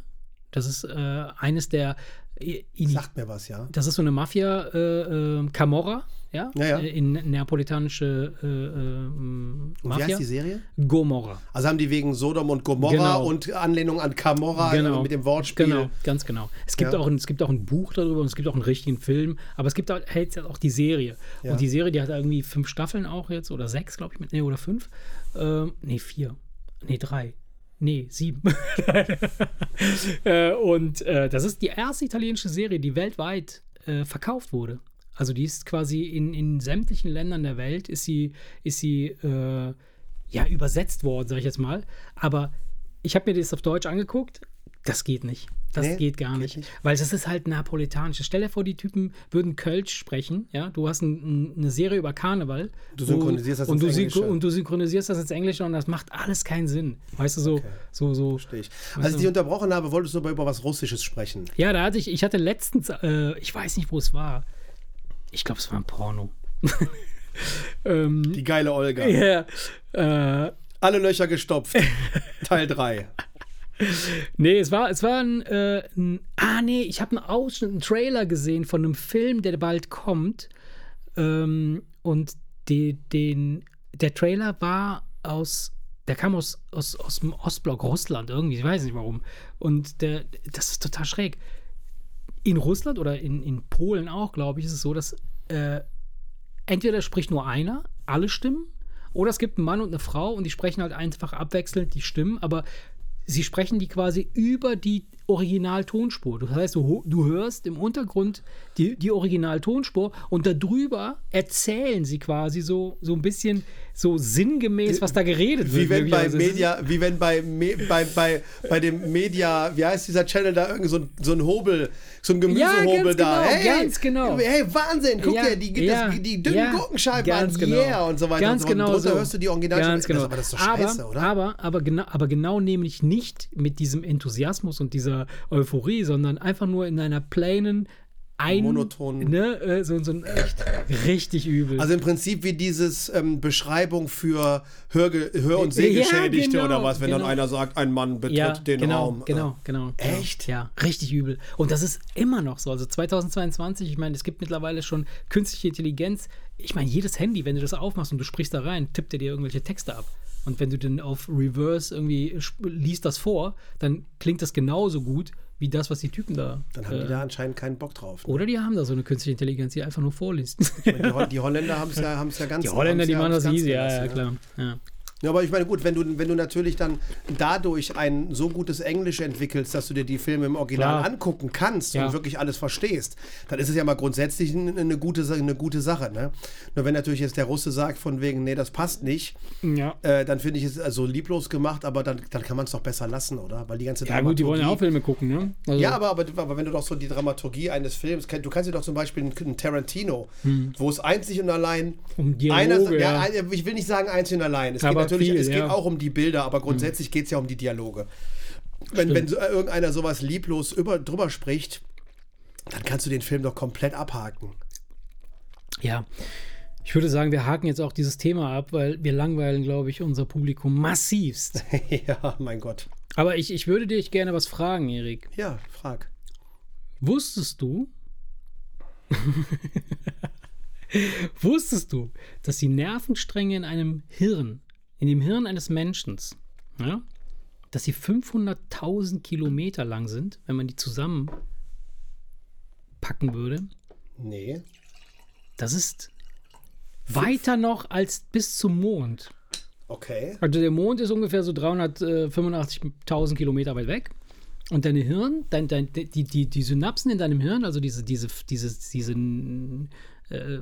S1: Das ist äh, eines der. Äh, in-
S2: Sagt mir was, ja.
S1: das ist so eine Mafia, äh, äh, Camorra, ja?
S2: Ja, ja.
S1: Äh, In neapolitanische äh, äh,
S2: Und wie
S1: Mafia.
S2: heißt die Serie?
S1: Gomorra.
S2: Also haben die wegen Sodom und Gomorra
S1: Genau.
S2: und Anlehnung an Camorra
S1: Genau.
S2: mit dem Wortspiel.
S1: Genau, ganz genau. Es gibt,
S2: Ja.
S1: auch ein, es gibt auch ein Buch darüber und es gibt auch einen richtigen Film, aber es gibt halt auch die Serie.
S2: Ja.
S1: Und die Serie, die hat irgendwie fünf Staffeln auch jetzt oder sechs, glaube ich, mit, nee, oder fünf. Ähm, nee, vier. Nee, drei. Nee, sieben. äh, und äh, das ist die erste italienische Serie, die weltweit äh, verkauft wurde. Also die ist quasi in, in sämtlichen Ländern der Welt ist sie, ist sie äh, ja übersetzt worden, sag ich jetzt mal. Aber ich habe mir das auf Deutsch angeguckt. Das geht nicht. Das
S2: Nee,
S1: geht gar nicht.
S2: nicht.
S1: Weil das ist halt napolitanisch. Stell dir vor, die Typen würden Kölsch sprechen. Ja, du hast ein, ein, eine Serie über Karneval.
S2: Du synchronisierst das
S1: und
S2: ins
S1: du,
S2: Englische.
S1: und du synchronisierst das ins Englische und das macht alles keinen Sinn. Weißt du, so, so, so.
S2: Verstehe ich. Als ich dich unterbrochen habe, wolltest du aber über was Russisches sprechen.
S1: Ja, da hatte ich, ich hatte letztens, äh, ich weiß nicht, wo es war. Ich glaube, es war ein Porno. ähm,
S2: Die geile Olga.
S1: ja, äh,
S2: Alle Löcher gestopft. Teil 3.
S1: Nee, es war, es war ein, äh, ein ah nee, ich habe einen Ausschnitt, einen Trailer gesehen von einem Film, der bald kommt. Ähm, und die, den, der Trailer war aus, der kam aus, aus, aus dem Ostblock Russland irgendwie, ich weiß nicht warum. Und der, das ist total schräg. In Russland oder in, in Polen auch, glaube ich, ist es so, dass äh, entweder spricht nur einer, alle Stimmen, oder es gibt einen Mann und eine Frau und die sprechen halt einfach abwechselnd die Stimmen, aber sie sprechen die quasi über die Originaltonspur. Das heißt, du, du hörst im Untergrund die, die Originaltonspur und darüber erzählen sie quasi so, so ein bisschen so sinngemäß, was da geredet wird.
S2: Wie wenn bei
S1: ist-
S2: Media, wie wenn bei, Me, bei, bei, bei dem Media, wie heißt dieser Channel da, irgend so ein, so ein Hobel, so ein Gemüsehobel
S1: ganz
S2: da.
S1: genau,
S2: hey,
S1: ganz genau.
S2: Hey, Wahnsinn, guck
S1: Ja,
S2: dir die,
S1: ja,
S2: das, die dünnen
S1: ja,
S2: Gurkenscheiben
S1: ganz
S2: an,
S1: genau.
S2: yeah, und so weiter
S1: Ganz
S2: und so.
S1: genau
S2: und
S1: so.
S2: hörst du die.
S1: Ganz genau.
S2: Aber das ist doch scheiße,
S1: aber,
S2: oder?
S1: Aber, aber, genau, aber genau nämlich nicht mit diesem Enthusiasmus und dieser Euphorie, sondern einfach nur in einer plainen, ein,
S2: Monotonen.
S1: Ne, äh, so, so ein echt richtig übel.
S2: Also im Prinzip wie dieses ähm, Beschreibung für Hörge Hör- und Sehgeschädigte
S1: Ja, genau,
S2: oder was, wenn dann
S1: genau.
S2: einer sagt, ein Mann betritt
S1: ja,
S2: den
S1: genau,
S2: Raum.
S1: Genau, genau, genau.
S2: Echt?
S1: Ja, richtig übel. Und das ist immer noch so. Also 2022, ich meine, es gibt mittlerweile schon künstliche Intelligenz. Ich meine, jedes Handy, wenn du das aufmachst und du sprichst da rein, tippt er dir irgendwelche Texte ab. Und wenn du dann auf Reverse irgendwie liest das vor, dann klingt das genauso gut wie das, was die Typen da.
S2: Dann haben
S1: äh,
S2: die da anscheinend keinen Bock drauf. Ne?
S1: oder die haben da so eine künstliche Intelligenz, die einfach nur vorliest.
S2: Die, Ho- die Holländer haben es ja, haben's ja ganz
S1: Die Holländer, die
S2: ja,
S1: machen das easy, ja, ja, klar. Ja.
S2: Ja, aber ich meine, gut, wenn du, wenn du natürlich dann dadurch ein so gutes Englisch entwickelst, dass du dir die Filme im Original
S1: Klar.
S2: angucken kannst
S1: Ja.
S2: und wirklich alles verstehst, dann ist es ja mal grundsätzlich eine, gute, eine gute Sache. Ne? Nur wenn natürlich jetzt der Russe sagt, von wegen, nee, das passt nicht,
S1: ja.
S2: äh, dann finde ich es also lieblos gemacht, aber dann, dann kann man es doch besser lassen, oder? Weil die ganze
S1: Ja, gut, die wollen ja auch Filme gucken, ne? Also,
S2: ja, aber, aber, aber wenn du doch so die Dramaturgie eines Films kennst, du kannst dir doch zum Beispiel einen, Tarantino, wo es einzig und allein
S1: Um
S2: einer,
S1: Dialoge,
S2: ja.
S1: ja.
S2: ein- ich will nicht sagen einzig und allein. Es geht
S1: Aber
S2: natürlich,
S1: viel,
S2: es geht
S1: ja.
S2: auch um die Bilder, aber grundsätzlich geht es ja um die Dialoge. Wenn, wenn so, äh, irgendeiner sowas lieblos über, drüber spricht, dann kannst du den Film doch komplett abhaken.
S1: Ja. Ich würde sagen, wir haken jetzt auch dieses Thema ab, weil wir langweilen, glaube ich, unser Publikum massivst.
S2: ja, mein Gott.
S1: Aber ich, ich würde dich gerne was fragen, Erik.
S2: Ja, frag.
S1: Wusstest du, wusstest du, dass die Nervenstränge in einem Hirn, in dem Hirn eines Menschen, ja, dass sie 500.000 Kilometer lang sind, wenn man die zusammenpacken würde?
S2: Nee.
S1: Das ist weiter noch als bis zum Mond.
S2: Okay.
S1: Also der Mond ist ungefähr so 385.000 Kilometer weit weg. Und deine Hirn, dein, dein, die, die, die Synapsen in deinem Hirn, also diese, diese, diese, diese äh,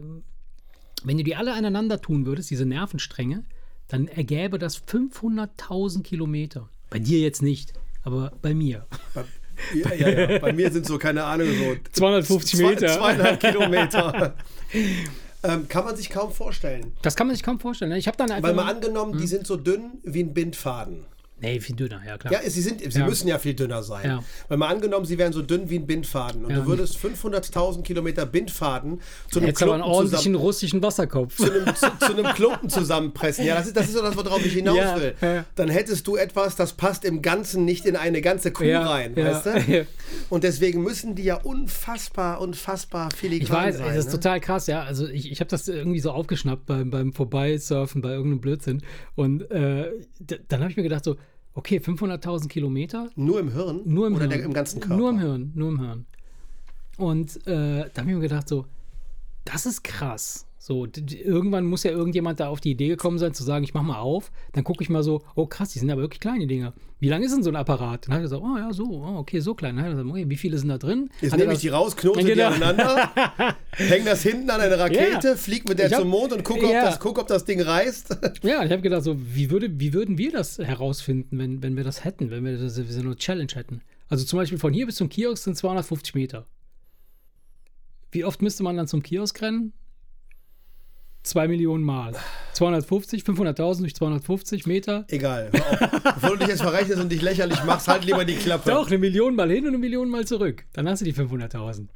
S1: wenn du die alle aneinander tun würdest, diese Nervenstränge, dann ergäbe das 500.000 Kilometer. Bei dir jetzt nicht, aber bei mir.
S2: Bei, Ja, ja, ja. Bei mir sind so, keine Ahnung, so
S1: 250
S2: zwei-
S1: Meter.
S2: Zweieinhalb Kilometer. ähm, kann man sich kaum vorstellen.
S1: Das kann man sich kaum vorstellen. Ne? Ich habe dann einfach.
S2: Weil mal
S1: mal-
S2: angenommen, die sind so dünn wie ein Bindfaden.
S1: Nee, viel dünner, ja klar.
S2: Ja, sie, sind, sie
S1: Ja.
S2: müssen ja viel dünner sein.
S1: Ja.
S2: Weil mal angenommen, sie wären so dünn wie ein Bindfaden und
S1: Ja.
S2: du würdest 500.000 Kilometer Bindfaden zu einem,
S1: Jetzt aber einen
S2: Klumpen
S1: ordentlichen
S2: zusammen,
S1: russischen Wasserkopf.
S2: zu, einem, zu, zu einem Klumpen zusammenpressen. Ja, das ist, das ist so das, worauf ich hinaus will. Dann hättest du etwas, das passt im Ganzen nicht in eine ganze Kuh rein, weißt du? Und deswegen müssen die ja unfassbar, unfassbar filigran
S1: Ich weiß,
S2: sein.
S1: das ist
S2: ne?
S1: total krass, ja. Also ich, ich habe das irgendwie so aufgeschnappt beim, beim Vorbeisurfen bei irgendeinem Blödsinn. Und äh, dann habe ich mir gedacht so, okay, 500.000 Kilometer,
S2: Nur im Hirn
S1: nur im
S2: oder
S1: Hirn.
S2: Im ganzen Körper?
S1: Nur im Hirn, nur im Hirn. Und äh, da habe ich mir gedacht so, das ist krass. So, irgendwann muss ja irgendjemand da auf die Idee gekommen sein, zu sagen, ich mach mal auf. Dann gucke ich mal so, oh krass, die sind aber wirklich kleine Dinger. Wie lang ist denn so ein Apparat? Dann hat er gesagt, oh ja, so, oh, okay, so klein. Dann hat er gesagt, okay, wie viele sind da drin?
S2: Jetzt nehme ich die raus, knote die aneinander, häng das hinten an eine Rakete,
S1: Ja.
S2: flieg mit der
S1: hab-
S2: zum Mond und gucke, ob,
S1: Ja.
S2: das, guck, ob das Ding reißt.
S1: Ja, ich habe gedacht, so, wie, würde, wie würden wir das herausfinden, wenn, wenn wir das hätten, wenn wir das, so eine Challenge hätten? Also zum Beispiel von hier bis zum Kiosk sind 250 Meter. Wie oft müsste man dann zum Kiosk rennen? Zwei Millionen Mal. 250, 500.000 durch 250 Meter.
S2: Egal. Bevor du dich jetzt verrechnest und dich lächerlich machst, halt lieber die Klappe.
S1: Doch, eine Million Mal hin und eine Million Mal zurück. Dann hast du die 500.000.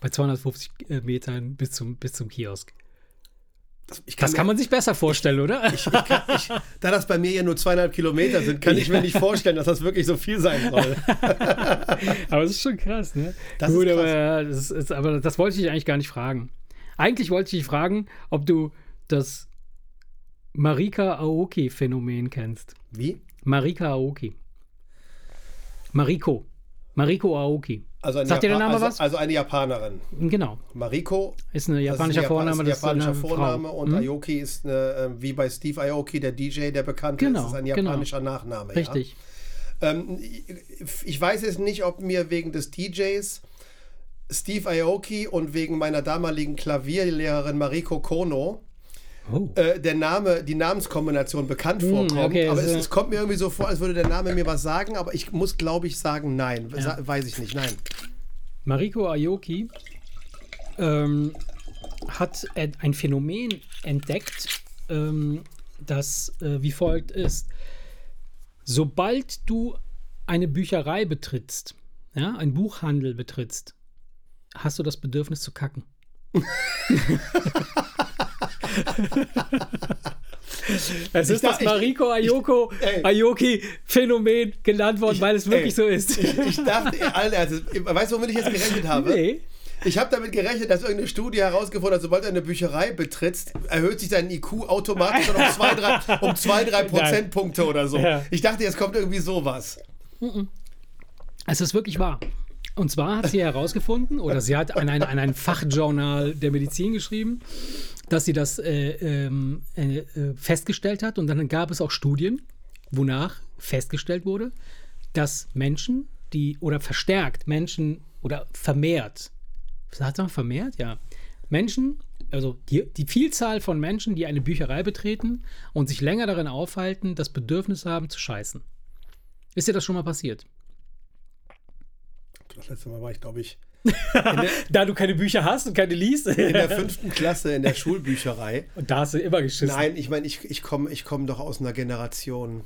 S1: Bei 250 äh, Metern bis zum, bis zum Kiosk.
S2: Ich
S1: Das
S2: mir-
S1: kann man sich besser vorstellen, oder?
S2: Ich, ich kann, ich, da das bei mir ja nur zweieinhalb Kilometer sind, kann ich mir nicht vorstellen, dass das wirklich so viel sein soll.
S1: Aber es ist schon krass, ne?
S2: Das
S1: Gut,
S2: ist
S1: aber,
S2: krass.
S1: ja, das ist, aber das wollte ich eigentlich gar nicht fragen. Eigentlich wollte ich dich fragen, ob du das Marika Aoki-Phänomen kennst.
S2: Wie?
S1: Marika Aoki. Mariko. Mariko Aoki.
S2: Also eine
S1: Sagt dir der Name
S2: also,
S1: was?
S2: Also eine Japanerin.
S1: Genau.
S2: Mariko.
S1: Ist ein
S2: das
S1: japanischer
S2: ist ein
S1: Vorname.
S2: Japan-
S1: Das
S2: ist ein japanischer Vorname und
S1: Hm?
S2: Aoki ist eine, äh, wie bei Steve Aoki, der DJ, der bekannte
S1: Genau,
S2: ist, ist ein
S1: genau.
S2: japanischer Nachname.
S1: Richtig.
S2: Ja? Ähm, ich- ich weiß jetzt nicht, ob mir wegen des DJs Steve Aoki und wegen meiner damaligen Klavierlehrerin Mariko Kono
S1: Oh.
S2: äh, der Name, die Namenskombination bekannt vorkommt.
S1: okay,
S2: aber es, es kommt mir irgendwie so vor, als würde der Name mir was sagen, aber ich muss, glaube ich, sagen, nein. Sa weiß ich nicht, nein.
S1: Mariko Aoki ähm, hat ein ein Phänomen entdeckt, ähm, das äh, wie folgt ist. Sobald du eine Bücherei betrittst, ja, einen Buchhandel betrittst, hast du das Bedürfnis zu kacken. Es ist
S2: Ich
S1: das
S2: ich-
S1: Mariko Ayoko,
S2: ey.
S1: Ayoki-Phänomen genannt worden, weil es wirklich
S2: ey,
S1: so ist.
S2: Ich, ich dachte, Ernstes, weißt du, womit ich jetzt gerechnet habe?
S1: nee.
S2: Ich habe damit gerechnet, dass irgendeine Studie herausgefunden hat, sobald du eine Bücherei betrittst, erhöht sich dein IQ automatisch um zwei, drei, um zwei, drei Prozentpunkte oder so.
S1: Ja.
S2: Ich dachte, jetzt kommt irgendwie sowas.
S1: Es ist wirklich wahr. Und zwar hat sie herausgefunden, oder sie hat an ein, an ein Fachjournal der Medizin geschrieben, dass sie das äh, ähm, äh, äh, festgestellt hat. Und dann gab es auch Studien, wonach festgestellt wurde, dass Menschen, die, oder verstärkt Menschen, oder vermehrt, sagt man vermehrt? Ja. Menschen, also die, die Vielzahl von Menschen, die eine Bücherei betreten und sich länger darin aufhalten, das Bedürfnis haben zu scheißen. Ist dir das schon mal passiert?
S2: Das letzte Mal war ich, glaube ich,
S1: Da du keine Bücher hast und keine liest.
S2: in der fünften Klasse in der Schulbücherei.
S1: und da hast du immer geschissen.
S2: Nein, ich meine, ich, ich komme ich komm doch aus einer Generation,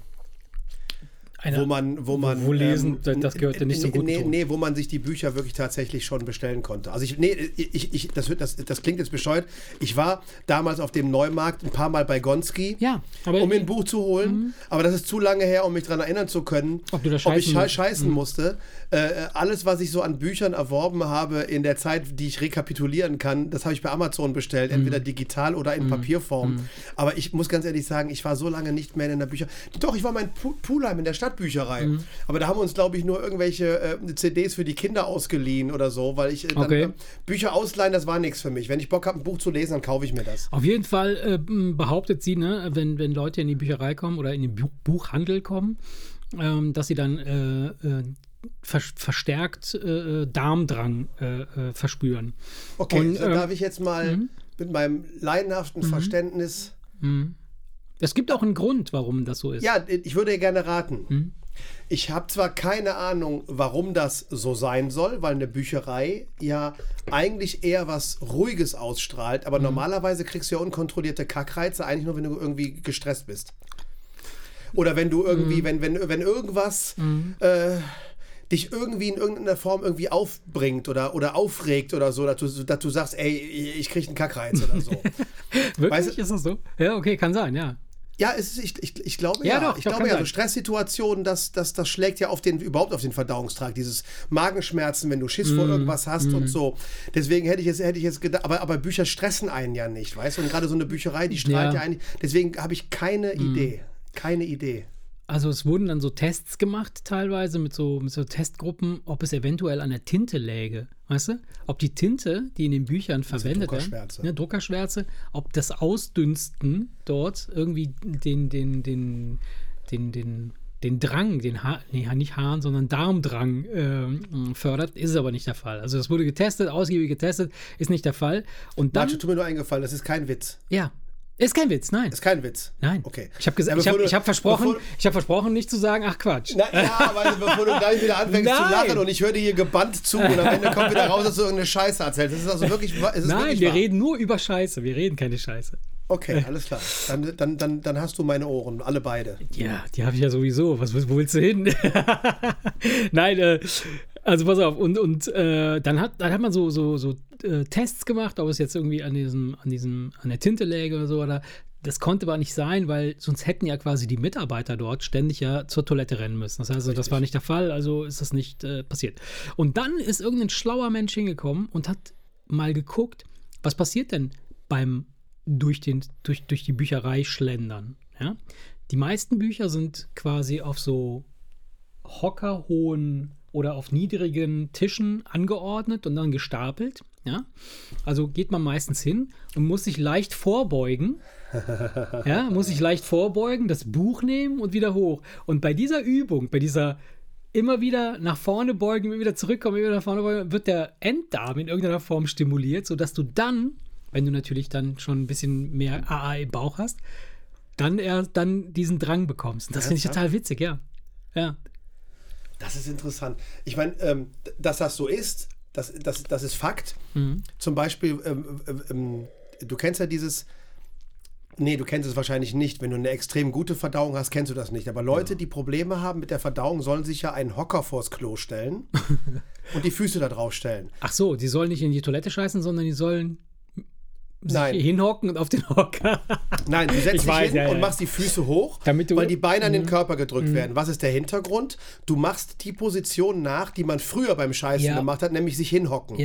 S1: Eine,
S2: wo man, wo man. ähm,
S1: wo lesen, das gehört ja nicht so gut
S2: Nee, nee, wo man sich die Bücher wirklich tatsächlich schon bestellen konnte. Also ich, nee, ich, ich, das, das, das klingt jetzt bescheuert. Ich war damals auf dem Neumarkt ein paar Mal bei Gonski.
S1: Ja,
S2: um mir ein Buch zu holen, aber das ist zu lange her, um mich daran erinnern zu können,
S1: Ob du da
S2: ich
S1: musst.
S2: scheißen musste. Äh, alles, was ich so an Büchern erworben habe in der Zeit, die ich rekapitulieren kann, das habe ich bei Amazon bestellt, entweder digital oder in Papierform. Aber ich muss ganz ehrlich sagen, ich war so lange nicht mehr in der Bücher. Doch, ich war mein Pulheim in der Stadtbücherei. Aber da haben wir uns, glaube ich, nur irgendwelche äh, CDs für die Kinder ausgeliehen oder so, weil ich äh, dann,
S1: Okay.
S2: äh, Bücher ausleihen, das war nichts für mich. Wenn ich Bock habe, ein Buch zu lesen, dann kaufe ich mir das.
S1: Auf jeden Fall äh, behauptet sie, ne, wenn, wenn Leute in die Bücherei kommen oder in den Buch Buchhandel kommen, ähm, dass sie dann äh, äh, ver verstärkt äh, Darmdrang äh, äh, verspüren.
S2: Okay,
S1: Und,
S2: dann
S1: ähm,
S2: darf ich jetzt mal mit meinem laienhaften Verständnis.
S1: Es gibt auch einen Grund, warum das so ist.
S2: Ja, ich würde gerne raten. Ich habe zwar keine Ahnung, warum das so sein soll, weil eine Bücherei ja eigentlich eher was Ruhiges ausstrahlt, aber normalerweise kriegst du ja unkontrollierte Kackreize eigentlich nur, wenn du irgendwie gestresst bist. Oder wenn du irgendwie, wenn, wenn, wenn irgendwas äh, dich irgendwie in irgendeiner Form irgendwie aufbringt oder, oder aufregt oder so, dass du, dass du sagst, ey, ich krieg einen Kackreiz oder so.
S1: Wirklich
S2: Weißt du-
S1: ist das so? Ja, okay, kann sein, ja.
S2: Ja, es ist, ich, ich, ich glaube
S1: Ja,
S2: ja.
S1: doch,
S2: ich glaube ja, so Stresssituationen, das, das, das schlägt ja auf den, überhaupt auf den Verdauungstrakt. Dieses Magenschmerzen, wenn du Schiss
S1: Mhm.
S2: vor irgendwas hast und so. Deswegen hätte ich jetzt, hätte ich jetzt gedacht, aber, aber Bücher stressen einen ja nicht, weißt du? Und gerade so eine Bücherei, die strahlt
S1: Ja. Mhm.
S2: ja, eigentlich. Deswegen habe ich keine Idee. Keine Idee.
S1: Also es wurden dann so Tests gemacht teilweise mit so, mit so Testgruppen, ob es eventuell an der Tinte läge. Weißt du? Ob die Tinte, die in den Büchern verwendet wird,
S2: Druckerschwärze.
S1: ne, Druckerschwärze, ob das Ausdünsten dort irgendwie den, den, den, den, den, den Drang, den ha nee, nicht Hahn, sondern Darmdrang ähm, fördert, ist aber nicht der Fall. Also das wurde getestet, ausgiebig getestet, ist nicht der Fall. Und dann,
S2: Manche tut mir nur eingefallen, das ist kein Witz.
S1: ja, ist kein Witz, nein.
S2: Ist kein Witz.
S1: Nein.
S2: Okay.
S1: Ich habe
S2: Ja,
S1: ich hab,
S2: bevor du-
S1: ich hab versprochen, ich habe versprochen, nicht zu sagen, ach Quatsch.
S2: Na, ja, weil bevor du gleich wieder anfängst zu
S1: Nein.
S2: lachen und ich höre dir hier gebannt zu und am Ende kommt wieder raus, dass du irgendeine Scheiße erzählst. Das ist also wirklich, ist
S1: Nein,
S2: wirklich
S1: wir
S2: wahr.
S1: reden nur über Scheiße. Wir reden keine Scheiße.
S2: Okay, alles klar. Dann, dann, dann, dann hast du meine Ohren, alle beide.
S1: Ja, die habe ich ja sowieso. Was willst- wo willst du hin? Nein, äh, also pass auf. Und, und äh, dann, hat, dann hat man so, so, so äh, Tests gemacht, ob es jetzt irgendwie an diesem, an diesem, an der Tinte läge oder so. Oder das konnte aber nicht sein, weil sonst hätten ja quasi die Mitarbeiter dort ständig ja zur Toilette rennen müssen. Das heißt, also, das war nicht der Fall, also ist das nicht äh, passiert. Und dann ist irgendein schlauer Mensch hingekommen und hat mal geguckt, was passiert denn beim durch, den, durch, durch die Bücherei schlendern. Ja? Die meisten Bücher sind quasi auf so hockerhohen oder auf niedrigen Tischen angeordnet und dann gestapelt. Ja? Also geht man meistens hin und muss sich leicht vorbeugen. Ja, muss sich leicht vorbeugen, das Buch nehmen und wieder hoch. Und bei dieser Übung, bei dieser immer wieder nach vorne beugen, immer wieder zurückkommen, immer wieder nach vorne beugen, wird der Enddarm in irgendeiner Form stimuliert, sodass du dann, wenn du natürlich dann schon ein bisschen mehr AA im Bauch hast, dann erst dann diesen Drang bekommst. Und das finde ich total witzig, ja. Ja.
S2: Das ist interessant. Ich meine, ähm, dass das so ist, das, das, das ist Fakt.
S1: Mhm.
S2: Zum Beispiel, ähm, ähm, ähm, du kennst ja dieses. Nee, du kennst es wahrscheinlich nicht. Wenn du eine extrem gute Verdauung hast, kennst du das nicht. Aber Leute, die Probleme haben mit der Verdauung, sollen sich ja einen Hocker vors Klo stellen und die Füße da drauf stellen.
S1: Ach so, die sollen nicht in die Toilette scheißen, sondern die sollen
S2: Nein.
S1: hinhocken und auf den Hocker.
S2: Nein, du setzt
S1: Ich
S2: dich
S1: weiß,
S2: hin
S1: ja,
S2: und
S1: ja.
S2: machst die Füße hoch,
S1: Damit du- Mhm.
S2: weil die Beine an den Körper gedrückt werden. Was ist der Hintergrund? Du machst die Position nach, die man früher beim Scheißen
S1: Ja.
S2: gemacht hat, nämlich sich hinhocken.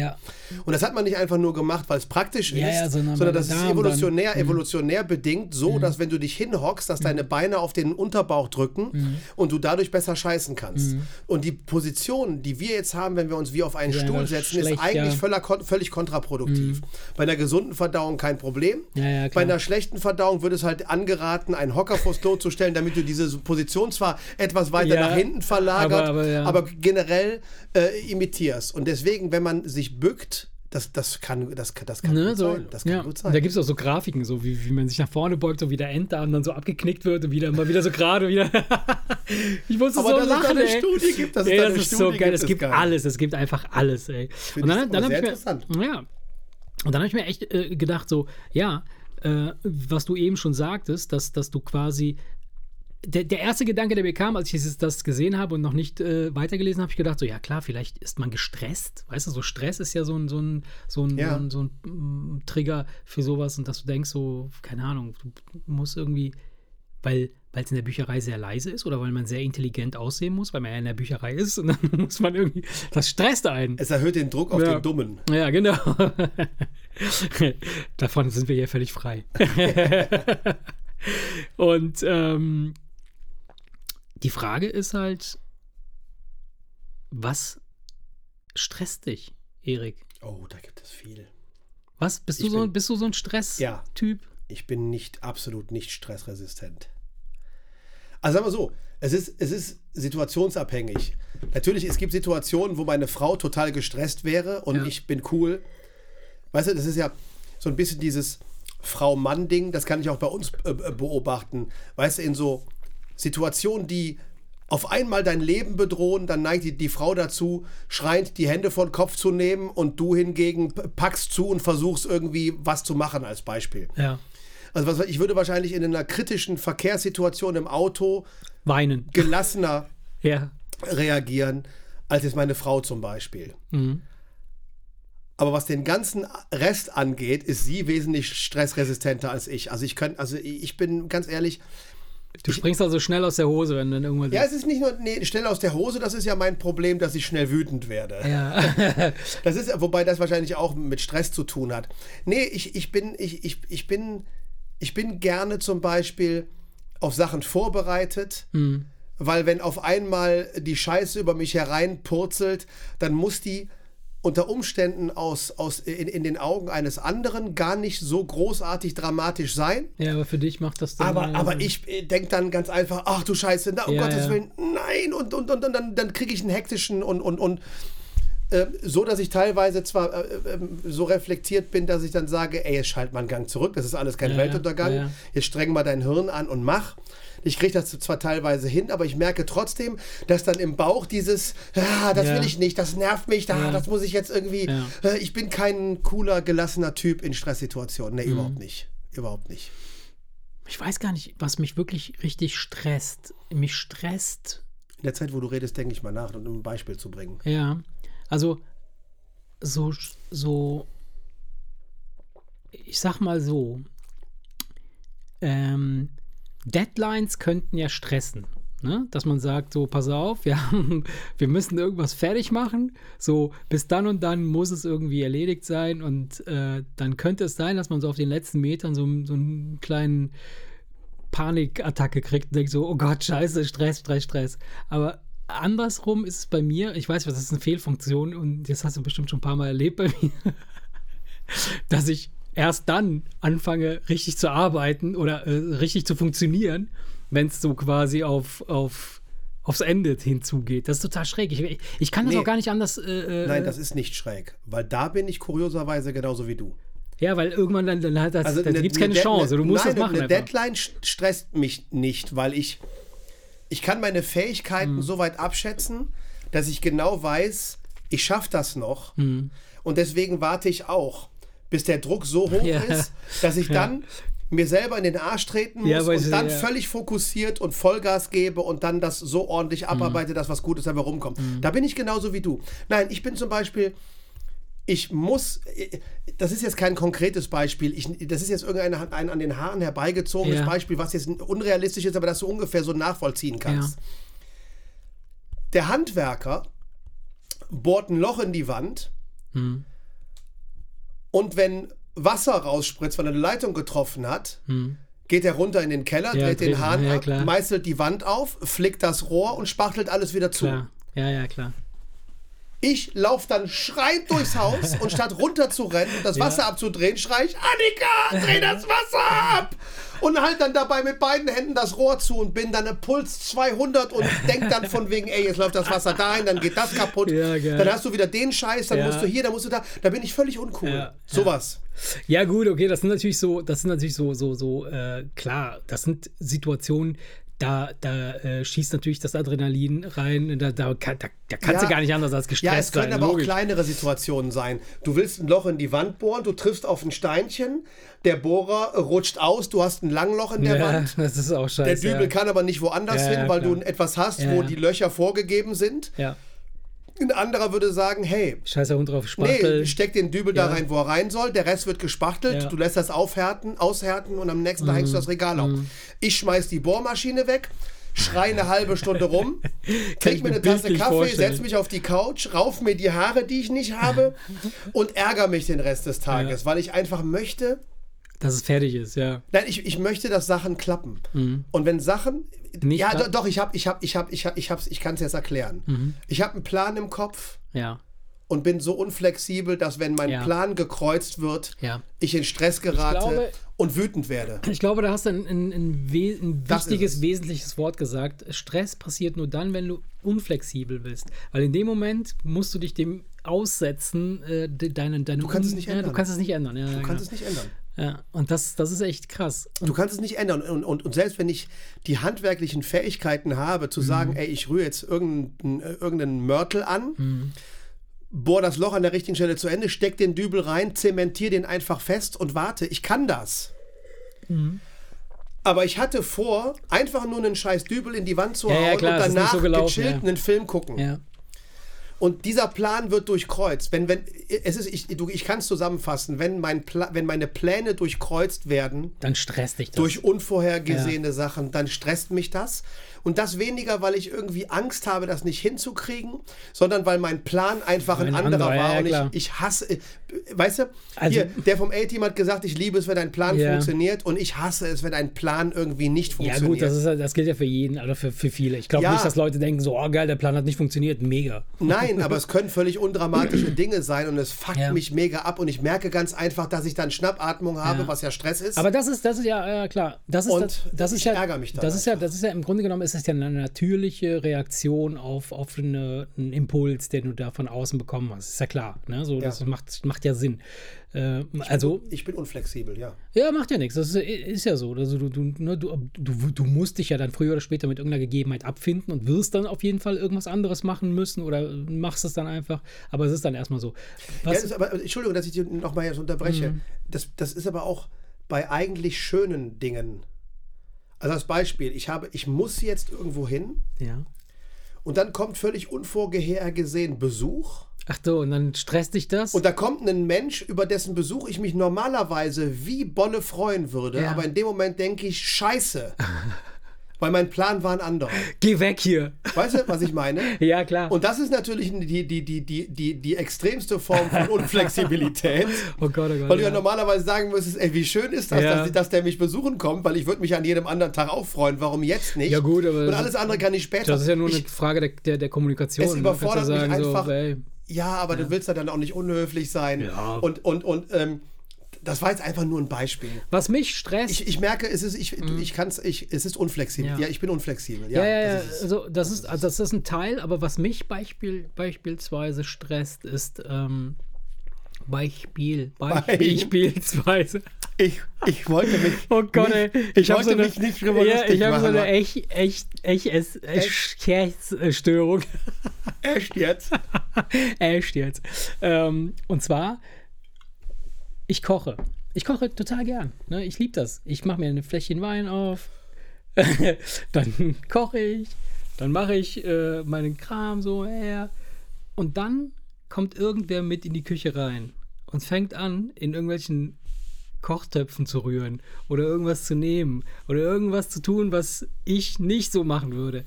S2: Und das hat man nicht einfach nur gemacht, weil es praktisch ist,
S1: sondern
S2: sondern das ist evolutionär,
S1: dann- Mhm.
S2: evolutionär bedingt so, dass wenn du dich hinhockst, dass deine Beine auf den Unterbauch drücken
S1: Mhm.
S2: und du dadurch besser scheißen kannst. Und die Position, die wir jetzt haben, wenn wir uns wie auf einen Stuhl setzen, ist eigentlich.
S1: Mhm.
S2: völlig kontraproduktiv. Bei einer gesunden Verdauung kein Problem.
S1: Ja, ja,
S2: Bei einer schlechten Verdauung wird es halt angeraten, einen Hocker vors Klo zu stellen, damit du diese Position zwar etwas weiter
S1: Ja,
S2: nach hinten verlagert,
S1: aber- aber
S2: aber, generell äh, imitierst. Und deswegen, wenn man sich bückt, das, das kann, das, das kann
S1: Ne,
S2: gut
S1: so,
S2: sein. Das kann
S1: ja.
S2: gut sein.
S1: Da gibt es auch so Grafiken, so wie, wie man sich nach vorne beugt, so wie der Enddarm dann so abgeknickt wird und wieder immer wieder so gerade wieder. ich musste
S2: Aber
S1: so
S2: dass es da
S1: lachen,
S2: eine
S1: ey.
S2: Studie gibt, dass es
S1: ey,
S2: da
S1: das
S2: eine
S1: ist so
S2: Studie
S1: geil.
S2: gibt,
S1: Es gibt
S2: geil.
S1: alles, es gibt einfach alles, ey. Und dann, dann habe
S2: sehr
S1: ich mir,
S2: interessant.
S1: ja. Und dann habe ich mir echt äh, gedacht, so, ja, äh, was du eben schon sagtest, dass, dass du quasi der, der erste Gedanke, der mir kam, als ich das gesehen habe und noch nicht äh, weitergelesen habe, ich gedacht, so, ja klar, vielleicht ist man gestresst. Weißt du, so Stress ist ja so ein, so ein, so ein,
S2: Ja.
S1: so ein, so ein mm, Trigger für sowas und dass du denkst, so, keine Ahnung, du musst irgendwie, weil weil es in der Bücherei sehr leise ist oder weil man sehr intelligent aussehen muss, weil man ja in der Bücherei ist und dann muss man irgendwie, das stresst einen.
S2: Es erhöht den Druck auf
S1: Ja.
S2: den Dummen.
S1: Ja, genau. Davon sind wir hier völlig frei. Und ähm, die Frage ist halt, was stresst dich, Erik?
S2: Oh, da gibt es viel.
S1: Was? Bist du, so,
S2: bin-
S1: bist du so ein
S2: Ja.
S1: Stress-Typ?
S2: Ich bin nicht, absolut nicht stressresistent. Also sagen wir so, es ist, es ist situationsabhängig. Natürlich, es gibt Situationen, wo meine Frau total gestresst wäre und
S1: Ja.
S2: ich bin cool. Weißt du, das ist ja so ein bisschen dieses Frau-Mann-Ding, das kann ich auch bei uns äh, äh, beobachten. Weißt du, in so Situationen, die auf einmal dein Leben bedrohen, dann neigt die, die Frau dazu, schreiend die Hände vor den Kopf zu nehmen und du hingegen packst zu und versuchst irgendwie was zu machen als Beispiel.
S1: Ja.
S2: Also was, ich würde wahrscheinlich in einer kritischen Verkehrssituation im Auto
S1: Weinen.
S2: gelassener
S1: Ja.
S2: reagieren, als jetzt meine Frau zum Beispiel. Aber was den ganzen Rest angeht, ist sie wesentlich stressresistenter als ich. Also ich könnte, also ich bin ganz ehrlich,
S1: Du springst also schnell aus der Hose, wenn dann irgendwas.
S2: ja, es ist nicht nur nee, schnell aus der Hose, das ist ja mein Problem, dass ich schnell wütend werde.
S1: ja.
S2: Das ist, wobei das wahrscheinlich auch mit Stress zu tun hat. Nee, ich, ich bin, ich, ich, ich bin, ich bin gerne zum Beispiel auf Sachen vorbereitet, weil wenn auf einmal die Scheiße über mich hereinpurzelt, dann muss die unter Umständen aus, aus in, in den Augen eines anderen gar nicht so großartig dramatisch sein.
S1: ja, aber für dich macht das dann.
S2: Aber,
S1: äh,
S2: aber ich denke dann ganz einfach, ach du Scheiße, na, um
S1: Ja,
S2: Gottes
S1: ja.
S2: Willen, nein, und, und, und, und dann, dann kriege ich einen hektischen und, und, und äh, so, dass ich teilweise zwar äh, äh, so reflektiert bin, dass ich dann sage, ey, jetzt schalt mal einen Gang zurück, das ist alles kein
S1: Ja,
S2: Weltuntergang,
S1: ja, ja.
S2: jetzt streng mal dein Hirn an und mach. Ich kriege das zwar teilweise hin, aber ich merke trotzdem, dass dann im Bauch dieses, ah, das will ich nicht, das nervt mich, da,
S1: Ja.
S2: das muss ich jetzt irgendwie, äh, ich bin kein cooler, gelassener Typ in Stresssituationen.
S1: Mhm.
S2: Nee, überhaupt nicht. Überhaupt nicht.
S1: Ich weiß gar nicht, was mich wirklich richtig stresst. Mich stresst,
S2: In der Zeit, wo du redest, denke ich mal nach, um ein Beispiel zu bringen.
S1: ja. Also, so, so, ich sag mal so, ähm, Deadlines könnten ja stressen. Ne? Dass man sagt, so, pass auf, wir, haben, wir müssen irgendwas fertig machen. So, bis dann und dann muss es irgendwie erledigt sein. Und äh, dann könnte es sein, dass man so auf den letzten Metern so, so einen kleinen Panikattacke kriegt und denkt so, oh Gott, scheiße, Stress, Stress, Stress. Aber andersrum ist es bei mir, ich weiß, das ist eine Fehlfunktion und das hast du bestimmt schon ein paar Mal erlebt bei mir, dass ich erst dann anfange, richtig zu arbeiten oder äh, richtig zu funktionieren, wenn es so quasi auf, auf, aufs Ende hinzugeht. Das ist total schräg. Ich, ich kann das
S2: Nee.
S1: auch gar nicht anders. Äh,
S2: Nein,
S1: äh,
S2: das ist nicht schräg, weil da bin ich kurioserweise genauso wie du.
S1: ja, weil irgendwann dann, dann,
S2: Also
S1: dann gibt es keine Chance. Du musst
S2: nein,
S1: das machen.
S2: Eine
S1: einfach.
S2: Deadline st- stresst mich nicht, weil ich, ich kann meine Fähigkeiten
S1: Hm.
S2: so weit abschätzen, dass ich genau weiß, ich schaffe das noch.
S1: Hm.
S2: Und deswegen warte ich auch, bis der Druck so hoch
S1: Ja.
S2: ist, dass ich dann mir selber in den Arsch treten muss
S1: Ja,
S2: und dann
S1: ja.
S2: völlig fokussiert und Vollgas gebe und dann das so ordentlich
S1: Hm.
S2: abarbeite, dass was Gutes dabei rumkommt. Da bin ich genauso wie du. Nein, ich bin zum Beispiel, ich muss, das ist jetzt kein konkretes Beispiel, ich, das ist jetzt irgendein ein an den Haaren herbeigezogenes
S1: Ja.
S2: Beispiel, was jetzt unrealistisch ist, aber das du ungefähr so nachvollziehen kannst.
S1: Ja.
S2: Der Handwerker bohrt ein Loch in die Wand
S1: Hm.
S2: und wenn Wasser rausspritzt, weil er eine Leitung getroffen hat, geht er runter in den Keller,
S1: Hm. Ja,
S2: dreht den Hahn ab, meißelt die Wand auf, flickt das Rohr und spachtelt alles wieder zu.
S1: Klar. Ja, ja, klar.
S2: Ich laufe dann schreiend durchs Haus und statt runter zu rennen und das Wasser abzudrehen, schrei ich, Annika, dreh das Wasser ab! Und halt dann dabei mit beiden Händen das Rohr zu und bin dann im Puls 200 und denk dann von wegen, ey, jetzt läuft das Wasser dahin, dann geht das kaputt.
S1: Ja,
S2: dann hast du wieder den Scheiß, dann
S1: Ja.
S2: musst du hier, dann musst du da. Da bin ich völlig uncool.
S1: Ja,
S2: Sowas.
S1: Ja, gut, okay, das sind natürlich so, das sind natürlich so, so, so, äh, klar, das sind Situationen, da, da äh, schießt natürlich das Adrenalin rein, da, da, kann- da, da kannst
S2: Ja.
S1: du gar nicht anders als gestresst
S2: Ja, es können
S1: sein.
S2: aber
S1: logisch.
S2: auch kleinere Situationen sein. Du willst ein Loch in die Wand bohren, du triffst auf ein Steinchen, der Bohrer rutscht aus, du hast ein Langloch in der
S1: ja,
S2: Wand.
S1: das ist auch
S2: Der
S1: scheiße.
S2: Dübel
S1: ja.
S2: kann aber nicht woanders hin, weil
S1: klar.
S2: du etwas hast, wo die Löcher vorgegeben sind.
S1: Ja,
S2: Ein anderer würde sagen, hey,
S1: scheiße Hund drauf
S2: nee,
S1: Spachtel.
S2: steck den Dübel da
S1: Ja.
S2: rein, wo er rein soll, der Rest wird gespachtelt,
S1: Ja. Mhm.
S2: du lässt das aufhärten, aushärten und am nächsten Tag hängst du das Regal auf. Ich schmeiß die Bohrmaschine weg, schrei eine halbe Stunde rum, trink mir eine Tasse Kaffee, setz mich auf die Couch, rauf mir die Haare, die ich nicht habe und ärgere mich den Rest des Tages, weil ich einfach möchte,
S1: dass es fertig ist, ja.
S2: Nein, ich, ich möchte, dass Sachen klappen. Und wenn Sachen.
S1: Mhm. Nicht
S2: ja,
S1: klappen?
S2: do, doch, ich habe, ich habe, ich habe, ich habe, ich, hab's- ich kann es jetzt erklären.
S1: Mhm.
S2: Ich habe einen Plan im Kopf
S1: Ja,
S2: und bin so unflexibel, dass wenn mein
S1: Ja.
S2: Plan gekreuzt wird,
S1: ja.
S2: ich in Stress gerate
S1: glaube-
S2: und wütend werde.
S1: Ich glaube, da hast du ein, ein, ein, we ein wichtiges,
S2: es.
S1: wesentliches Wort gesagt. Stress passiert nur dann, wenn du unflexibel bist. Weil in dem Moment musst du dich dem aussetzen, äh, de- deinen, deinen
S2: Du kannst es nicht
S1: ja,
S2: ändern.
S1: Du kannst es nicht ändern. Ja,
S2: Du kannst es nicht ändern.
S1: Ja, und das, das ist echt krass. Und
S2: Du kannst es nicht ändern. Und, und, und selbst wenn ich die handwerklichen Fähigkeiten habe, zu sagen, ey, ich rühre jetzt irgendeinen, irgendeinen Mörtel an, bohr das Loch an der richtigen Stelle zu Ende, steck den Dübel rein, zementier den einfach fest und warte. Ich kann das. Aber ich hatte vor, einfach nur einen scheiß Dübel in die Wand zu
S1: Ja,
S2: hauen
S1: ja, klar,
S2: und danach
S1: so gelaufen,
S2: gechillt einen Film gucken.
S1: ja.
S2: Und dieser Plan wird durchkreuzt. Wenn, wenn, es ist, ich, du, ich kann es zusammenfassen, wenn, mein Pla wenn meine Pläne durchkreuzt werden,
S1: Dann stresst dich das.
S2: durch unvorhergesehene Sachen, dann stresst mich das. Und das weniger, weil ich irgendwie Angst habe, das nicht hinzukriegen, sondern weil mein Plan einfach ein,
S1: Ein
S2: anderer
S1: anderer, ja,
S2: war.
S1: ja,
S2: und ich, ich hasse, weißt du,
S1: Also-
S2: hier, der vom A-Team hat gesagt, ich liebe es, wenn ein Plan
S1: Ja.
S2: funktioniert und ich hasse es, wenn ein Plan irgendwie nicht
S1: ja,
S2: funktioniert.
S1: gut, das, ist, ja- das gilt ja für jeden, oder für, für viele. Ich glaube
S2: Ja.
S1: nicht, dass Leute denken, so, oh geil, der Plan hat nicht funktioniert. Mega.
S2: Nein, aber es können völlig undramatische Dinge sein und es fuckt
S1: Ja.
S2: mich mega ab und ich merke ganz einfach, dass ich dann Schnappatmung habe,
S1: Ja.
S2: was ja Stress ist.
S1: Aber das ist, das ist ja, äh, klar. Das ist,
S2: Und
S1: das, das ist
S2: ich
S1: ja,
S2: ärgere mich dann
S1: das ist ja, das ist ja im Grunde genommen ist es ja eine natürliche Reaktion auf, auf eine, einen Impuls, den du da von außen bekommen hast. Ist ja klar. Ne? So, Das macht, macht ja Sinn. Äh, also,
S2: ich bin unflexibel, ja.
S1: ja, macht ja nichts. Das ist, ist ja so. Also, du, du, ne, du, du, du musst dich ja dann früher oder später mit irgendeiner Gegebenheit abfinden und wirst dann auf jeden Fall irgendwas anderes machen müssen oder machst es dann einfach. Aber es ist dann erstmal so.
S2: Ja,
S1: Was,
S2: ist aber, Entschuldigung, dass ich dich nochmal jetzt unterbreche.
S1: Mhm.
S2: Das, das ist aber auch bei eigentlich schönen Dingen. Also als Beispiel, ich habe, ich muss jetzt irgendwo hin
S1: ja.
S2: und dann kommt völlig unvorhergesehen Besuch.
S1: Ach so, und dann stresst dich das?
S2: Und da kommt ein Mensch, über dessen Besuch ich mich normalerweise wie Bolle freuen würde,
S1: Ja.
S2: aber in dem Moment denke ich, scheiße. Weil mein Plan war ein anderer.
S1: Geh weg hier.
S2: Weißt du, was ich meine?
S1: Ja, klar.
S2: Und das ist natürlich die, die, die, die, die, die extremste Form von Unflexibilität.
S1: oh Gott, oh Gott.
S2: Weil du ja
S1: ja.
S2: normalerweise sagen müsstest, ey, wie schön ist das,
S1: Ja.
S2: dass, dass der mich besuchen kommt, weil ich würde mich an jedem anderen Tag auch freuen. Warum jetzt nicht?
S1: Ja, gut, aber
S2: Und alles andere kann ich später.
S1: Das ist ja nur eine
S2: ich,
S1: Frage der, der, der Kommunikation.
S2: Es überfordert
S1: du
S2: mich
S1: sagen,
S2: einfach.
S1: So, ey,
S2: ja, aber du willst ja dann auch nicht unhöflich sein.
S1: Ja.
S2: Und, und, und ähm, das war jetzt einfach nur ein Beispiel.
S1: was mich stresst.
S2: Ich, ich merke, es ist, ich, ich kann's, ich, es ist unflexibel.
S1: Mhm. Ja.
S2: Ja, ich bin unflexibel.
S1: ja,
S2: Ja,
S1: ja,
S2: das ist.
S1: Also, das ist, also das ist ein Teil, aber was mich Beispiel, beispielsweise stresst, ist ähm, Beispiel, beispielsweise.
S2: Ich, ich wollte mich.
S1: Oh Gott, ey.
S2: nicht, ich
S1: hab
S2: wollte
S1: so eine,
S2: mich nicht drüber
S1: ja, Ich habe so eine echt, echt, echt, echt, echt, echt Störung.
S2: Echt jetzt?
S1: Echt jetzt. Ähm, und zwar, ich koche. Ich koche total gern. Ne? Ich liebe das. Ich mache mir ein Fläschchen Wein auf, dann koche ich, dann mache ich äh, meinen Kram so her. Und dann kommt irgendwer mit in die Küche rein und fängt an, in irgendwelchen Kochtöpfen zu rühren oder irgendwas zu nehmen oder irgendwas zu tun, was ich nicht so machen würde.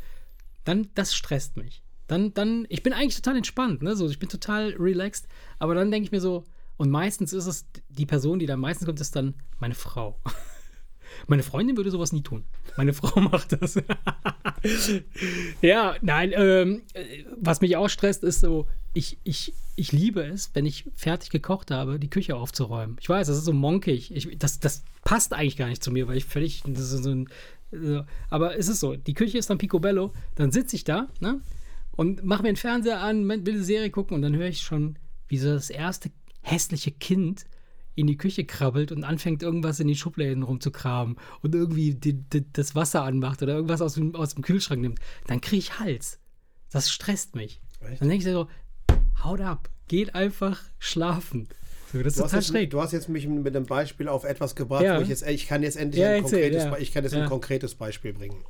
S1: Dann, das stresst mich. Dann, dann, ich bin eigentlich total entspannt, ne? So, ich bin total relaxed, aber dann denke ich mir so, und meistens ist es die Person, die da meistens kommt, ist dann meine Frau. Meine Freundin würde sowas nie tun. Meine Frau macht das. ja, nein, ähm, äh, was mich auch stresst, ist so, ich, ich, ich liebe es, wenn ich fertig gekocht habe, die Küche aufzuräumen. Ich weiß, das ist so monkig. Ich, das, das passt eigentlich gar nicht zu mir, weil ich völlig, so ein, so. aber es ist so, die Küche ist dann picobello, dann sitze ich da, ne? Und mache mir den Fernseher an, will eine Serie gucken und dann höre ich schon, wie so das erste hässliche Kind in die Küche krabbelt und anfängt irgendwas in die Schubläden rumzukramen und irgendwie die, die, das Wasser anmacht oder irgendwas aus dem, aus dem Kühlschrank nimmt, dann kriege ich Hals. Das stresst mich.
S2: Echt?
S1: Dann denke ich so, haut ab, geht einfach schlafen. So, das ist
S2: Du hast,
S1: total
S2: jetzt,
S1: schräg.
S2: du hast jetzt mich mit einem Beispiel auf etwas gebracht,
S1: Ja.
S2: wo ich jetzt, ich kann jetzt endlich
S1: Ja,
S2: ein,
S1: erzähl,
S2: konkretes,
S1: ja.
S2: Ich kann jetzt
S1: Ja.
S2: ein konkretes Beispiel bringen.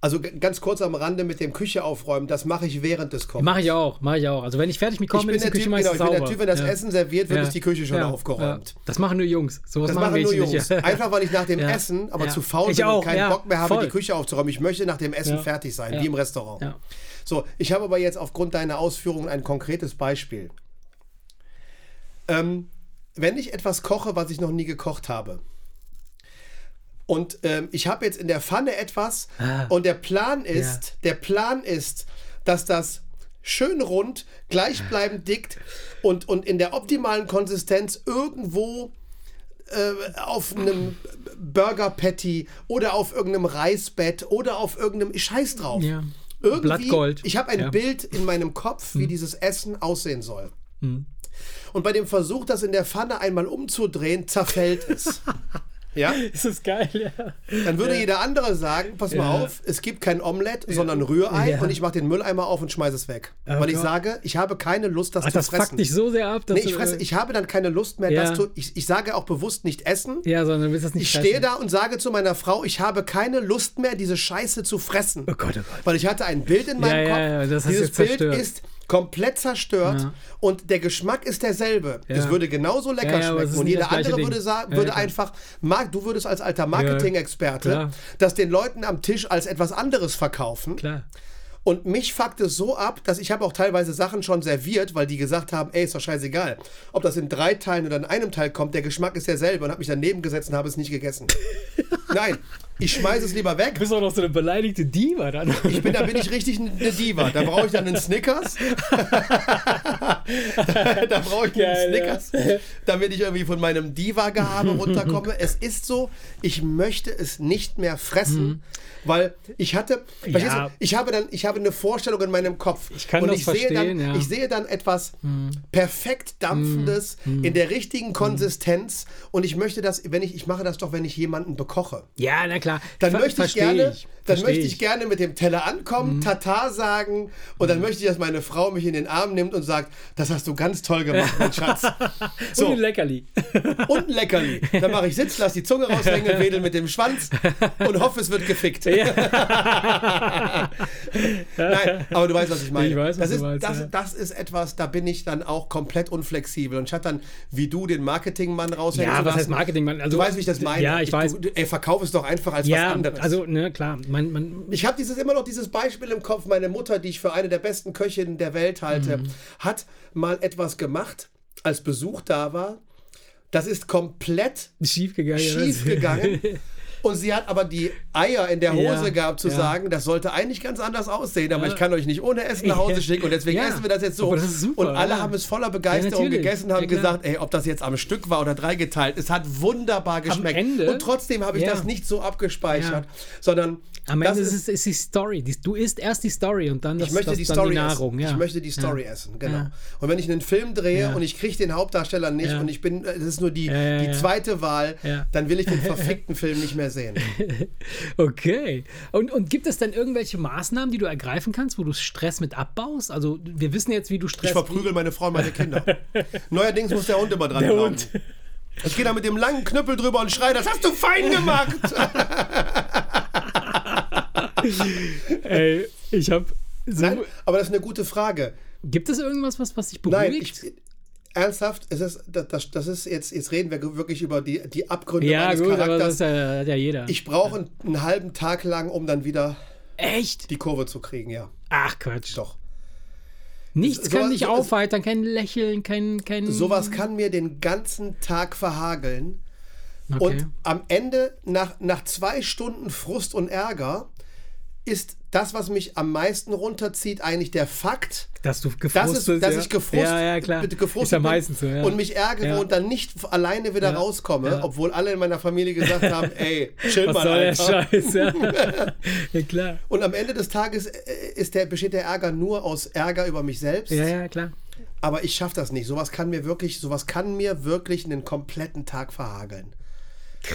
S2: Also ganz kurz am Rande mit dem Küche aufräumen, das mache ich während des Kochens.
S1: Mache ich auch, mache ich auch. Also wenn ich fertig mit Kochen bin,
S2: bin
S1: ist die
S2: Typ,
S1: Küche
S2: genau,
S1: meistens
S2: ich bin der
S1: sauber.
S2: Typ, wenn das
S1: Ja.
S2: Essen serviert wird,
S1: Ja.
S2: ist die Küche schon
S1: Ja.
S2: aufgeräumt.
S1: Das machen nur Jungs. Sowas
S2: Das
S1: machen
S2: machen nur Jungs.
S1: nicht.
S2: Einfach weil ich nach dem. Essen aber zu faul bin und keinen. Bock mehr habe,
S1: Voll.
S2: die Küche aufzuräumen. Ich möchte nach dem Essen fertig sein, wie im Restaurant. So, ich habe aber jetzt aufgrund deiner Ausführungen ein konkretes Beispiel. Ähm, wenn ich etwas koche, was ich noch nie gekocht habe, und ähm, ich habe jetzt in der Pfanne etwas
S1: Ah.
S2: und der Plan ist, der Plan ist, dass das schön rund, gleichbleibend dick und, und in der optimalen Konsistenz irgendwo äh, auf einem Burger Patty oder auf irgendeinem Reisbett oder auf irgendeinem Scheiß drauf.
S1: Ja.
S2: Irgendwie,
S1: Blattgold.
S2: Ich habe ein
S1: Ja. Hm.
S2: Bild in meinem Kopf, wie dieses Essen aussehen soll. Und bei dem Versuch, das in der Pfanne einmal umzudrehen, zerfällt es. Ja?
S1: Ist das geil, ja.
S2: Dann würde jeder andere sagen, pass mal
S1: Ja.
S2: auf, es gibt kein Omelett, sondern Rührei
S1: Ja.
S2: und ich mache den Mülleimer auf und schmeiße es weg.
S1: Oh
S2: Weil ich
S1: Gott.
S2: sage, ich habe keine Lust, das
S1: Ach,
S2: zu
S1: das
S2: fressen.
S1: fuckt dich so sehr ab, dass
S2: Nee, ich, fresse, ich habe dann keine Lust mehr,
S1: Ja.
S2: das zu. Ich, ich sage auch bewusst nicht essen.
S1: Ja, sondern du willst das nicht
S2: Ich stehe
S1: fressen.
S2: da und sage zu meiner Frau, ich habe keine Lust mehr, diese Scheiße zu fressen.
S1: Oh Gott, oh Gott.
S2: Weil ich hatte ein Bild in meinem
S1: Ja,
S2: Kopf.
S1: ja, ja, das
S2: Dieses Bild
S1: zerstört.
S2: ist komplett zerstört
S1: Ja.
S2: und der Geschmack ist derselbe.
S1: Ja.
S2: Es würde genauso lecker
S1: Ja,
S2: schmecken und jeder andere
S1: Ding.
S2: würde sagen, würde einfach, Marc, du würdest als alter Marketing-Experte das den Leuten am Tisch als etwas anderes verkaufen.
S1: Klar.
S2: Und mich fuckt es so ab, dass ich habe auch teilweise Sachen schon serviert, weil die gesagt haben, ey, ist doch scheißegal. Ob das in drei Teilen oder in einem Teil kommt, der Geschmack ist derselbe und habe mich daneben gesetzt und habe es nicht gegessen. Nein, ich schmeiße es lieber weg.
S1: Du bist auch noch so eine beleidigte Diva dann.
S2: Ich bin, da bin ich richtig eine Diva. Da brauche ich dann einen Snickers. da, da brauche ich
S1: Geil,
S2: einen Snickers, damit ich irgendwie von meinem Diva-Gehabe runterkomme. Es ist so, ich möchte es nicht mehr fressen, weil ich hatte,
S1: Ja.
S2: du, ich habe dann, ich habe eine Vorstellung in meinem Kopf.
S1: Ich kann
S2: und
S1: das
S2: ich sehe
S1: verstehen,
S2: dann,
S1: ja.
S2: ich sehe dann etwas perfekt dampfendes in der richtigen Konsistenz und ich möchte das, wenn ich, ich mache das doch, wenn ich jemanden bekoche.
S1: Ja, na klar.
S2: Dann
S1: Ver-
S2: möchte ich gerne,
S1: ich.
S2: Dann
S1: Versteh
S2: möchte ich gerne mit dem Teller ankommen, Tata sagen und dann möchte ich, dass meine Frau mich in den Arm nimmt und sagt, das hast du ganz toll gemacht, mein Schatz.
S1: Und
S2: So,
S1: ein Leckerli.
S2: und ein Leckerli. Dann mache ich Sitz, lass die Zunge raushängen, wedel mit dem Schwanz und hoffe, es wird gefickt. Nein, aber du weißt, was ich meine.
S1: Ich weiß, was
S2: das,
S1: du
S2: ist,
S1: meinst,
S2: das,
S1: ja.
S2: das ist etwas, da bin ich dann auch komplett unflexibel. Und ich hatte dann, wie du, den Marketingmann raushängen
S1: Ja, was heißt
S2: lassen.
S1: Marketing? Man, Also,
S2: Du weißt, wie ich das meine.
S1: Ja, ich weiß.
S2: Du, ey, verkauf es doch einfach als was
S1: Ja,
S2: anderes.
S1: also, ne, klar. Man, man,
S2: Ich habe dieses immer noch dieses Beispiel im Kopf. Meine Mutter, die ich für eine der besten Köchinnen der Welt halte,
S1: Mhm.
S2: hat mal etwas gemacht, als Besuch da war. Das ist komplett
S1: schief gegangen.
S2: Und sie hat aber die Eier in der Hose
S1: Ja,
S2: gehabt zu
S1: ja.
S2: sagen, das sollte eigentlich ganz anders aussehen, aber
S1: Ja.
S2: ich kann euch nicht ohne Essen nach Hause schicken und deswegen essen wir das jetzt so.
S1: Das super,
S2: und alle haben es voller Begeisterung gegessen, haben gesagt, ey, ob das jetzt am Stück war oder dreigeteilt, es hat wunderbar geschmeckt.
S1: Ende-
S2: und trotzdem habe ich das nicht so abgespeichert, sondern
S1: Am Ende
S2: ist
S1: ist es ist die Story. Du isst erst die Story und dann das,
S2: ich möchte
S1: das,
S2: die
S1: dann
S2: Story
S1: die Nahrung.
S2: Ich möchte die Story essen, genau. Und wenn ich einen Film drehe und ich kriege den Hauptdarsteller nicht und ich bin, das ist nur die, die zweite Wahl, dann will ich den verfickten Film nicht mehr sehen.
S1: Okay. Und, und gibt es denn irgendwelche Maßnahmen, die du ergreifen kannst, wo du Stress mit abbaust? Also, wir wissen jetzt, wie du Stress.
S2: Ich verprügel meine Frau und meine Kinder. Neuerdings muss der Hund immer dran
S1: Der
S2: bleiben.
S1: Hund.
S2: Ich gehe da mit dem langen Knüppel drüber und schreie, das hast du fein gemacht.
S1: Ey, ich habe. So,
S2: Nein, aber das ist eine gute Frage.
S1: Gibt es irgendwas, was, was dich beruhigt?
S2: Nein, ich, ernsthaft, es ist, das, das, ist jetzt, jetzt reden wir wirklich über die, die Abgründe
S1: ja,
S2: meines
S1: gut, aber das
S2: Charakters.
S1: ist ja, hat ja jeder.
S2: Ich brauche einen, einen halben Tag lang, um dann wieder
S1: Echt?
S2: die Kurve zu kriegen, ja.
S1: Ach Quatsch.
S2: Doch.
S1: Nichts
S2: So-
S1: kann dich
S2: so-
S1: aufheitern, kein Lächeln, kein. kein
S2: Sowas kann mir den ganzen Tag verhageln.
S1: Okay.
S2: Und am Ende, nach, nach zwei Stunden Frust und Ärger, ist das, was mich am meisten runterzieht, eigentlich der Fakt,
S1: dass du
S2: dass,
S1: gefrustet
S2: es, dass
S1: ja.
S2: ich gefrust,
S1: Ja, ja, klar.
S2: gefrustet
S1: ja
S2: bin
S1: so, ja.
S2: und mich ärgere und dann nicht alleine wieder rauskomme, obwohl alle in meiner Familie gesagt haben, ey, chill
S1: Was
S2: mal,
S1: soll der. Scheiß? Ja. ja, klar.
S2: Und am Ende des Tages äh, ist der, besteht der Ärger nur aus Ärger über mich selbst.
S1: Ja, ja, klar.
S2: Aber ich schaffe das nicht. Sowas kann mir wirklich, sowas kann mir wirklich einen kompletten Tag verhageln.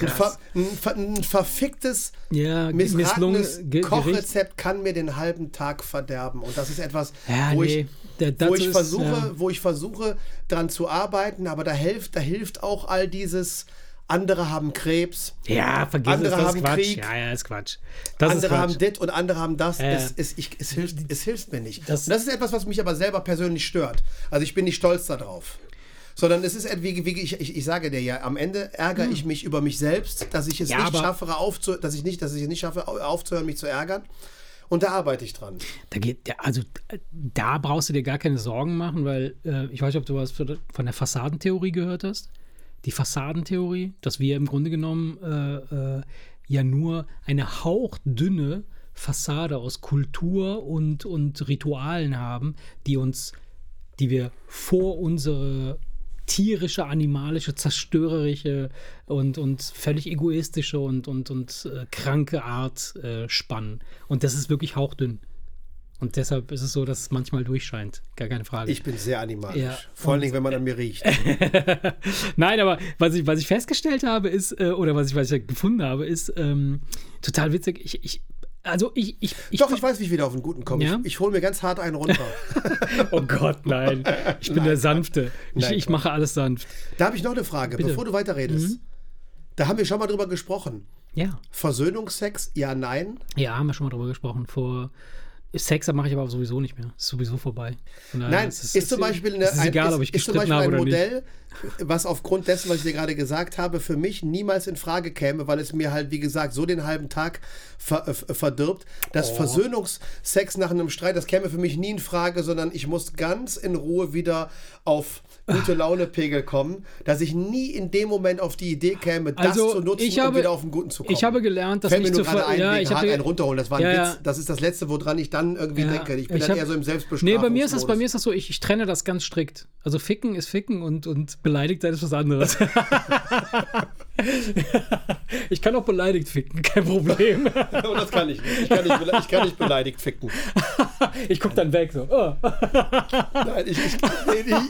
S2: Ein, ver, ein, ver, ein verficktes,
S1: Ja,
S2: missratenes. Kochrezept kann mir den halben Tag verderben. Und das ist etwas,
S1: Ja,
S2: wo,
S1: nee.
S2: ich,
S1: Der-
S2: wo, ich
S1: ist,
S2: versuche,
S1: ja.
S2: wo ich versuche, dran zu arbeiten, aber da hilft, da hilft auch all dieses, andere haben Krebs,
S1: Ja, vergiss
S2: Andere
S1: es, das
S2: haben
S1: ist Quatsch.
S2: Krieg.
S1: Ja, ja, ist Quatsch. Das ist
S2: andere
S1: Quatsch.
S2: haben dit und andere haben das.
S1: Äh.
S2: es, es, ich, es, hilft, es hilft mir nicht.
S1: Das-
S2: Das, das ist etwas, was mich aber selber persönlich stört. Also ich bin nicht stolz darauf. Sondern es ist, ich, ich, ich sage dir ja, am Ende ärgere ich mich über mich selbst, dass ich es
S1: Hm. Ja,
S2: nicht schaffe, aufzu, dass ich nicht, dass ich es nicht schaffe, au- aufzuhören, mich zu ärgern. Und da arbeite ich dran.
S1: Da geht, also da brauchst du dir gar keine Sorgen machen, weil äh, ich weiß nicht, ob du was von der Fassadentheorie gehört hast. Die Fassadentheorie, dass wir im Grunde genommen äh, äh, ja nur eine hauchdünne Fassade aus Kultur und, und Ritualen haben, die uns, die wir vor unsere tierische, animalische, zerstörerische und, und völlig egoistische und, und, und äh, kranke Art äh, spannen. Und das ist wirklich hauchdünn. Und deshalb ist es so, dass es manchmal durchscheint. Gar keine Frage.
S2: Ich bin sehr animalisch.
S1: Ja.
S2: Vor allen Dingen, wenn man an mir riecht.
S1: Nein, aber was ich, was ich festgestellt habe, ist, äh, oder was ich, was ich gefunden habe, ist ähm, total witzig. Ich, ich, also ich, ich, ich
S2: Doch, ich weiß, wie ich wieder auf den Guten komme.
S1: Ja?
S2: Ich, ich hole mir ganz hart einen runter.
S1: Oh Gott, nein. Ich bin der Sanfte. Ich,
S2: Nein,
S1: ich mache alles sanft.
S2: da habe ich noch eine Frage,
S1: Bitte. Mhm.
S2: bevor du weiterredest. Da haben wir schon mal drüber gesprochen.
S1: Ja.
S2: Versöhnungsex, ja, nein.
S1: Ja, haben wir schon mal drüber gesprochen. Vor Sex mache ich aber sowieso nicht mehr. Ist sowieso vorbei.
S2: Nein,
S1: es
S2: ist, zum Beispiel eine,
S1: ist
S2: ein,
S1: egal,
S2: ist,
S1: ob ich
S2: ist zum Beispiel ein. Modell, was aufgrund dessen, was ich dir gerade gesagt habe, für mich niemals in Frage käme, weil es mir halt, wie gesagt, so den halben Tag ver, äh, verdirbt. Das
S1: Oh.
S2: Versöhnungsex nach einem Streit, das käme für mich nie in Frage, sondern ich muss ganz in Ruhe wieder auf gute Laune-Pegel kommen, dass ich nie in dem Moment auf die Idee käme, das
S1: Also,
S2: zu nutzen
S1: ich habe-
S2: wieder auf den Guten zu kommen.
S1: Ich habe gelernt, dass
S2: Fällt mir
S1: nicht
S2: nur
S1: zu
S2: gerade ein,
S1: ja, ich habe
S2: einen runterholen. Das war ein
S1: Ja,
S2: Witz. Das ist das Letzte, woran ich dann irgendwie
S1: Ja,
S2: denke. Ich bin
S1: ich
S2: dann
S1: hab-
S2: eher so im Selbstbestrafungsmodus.
S1: Nee, bei mir ist das, bei mir ist das so, ich, ich trenne das ganz strikt. Also ficken ist ficken und, und beleidigt sein ist was anderes. ich kann auch beleidigt ficken, kein Problem.
S2: Und das kann ich nicht. Ich kann nicht, ich kann nicht beleidigt ficken.
S1: Ich guck dann weg so. Oh.
S2: Nein, ich, ich,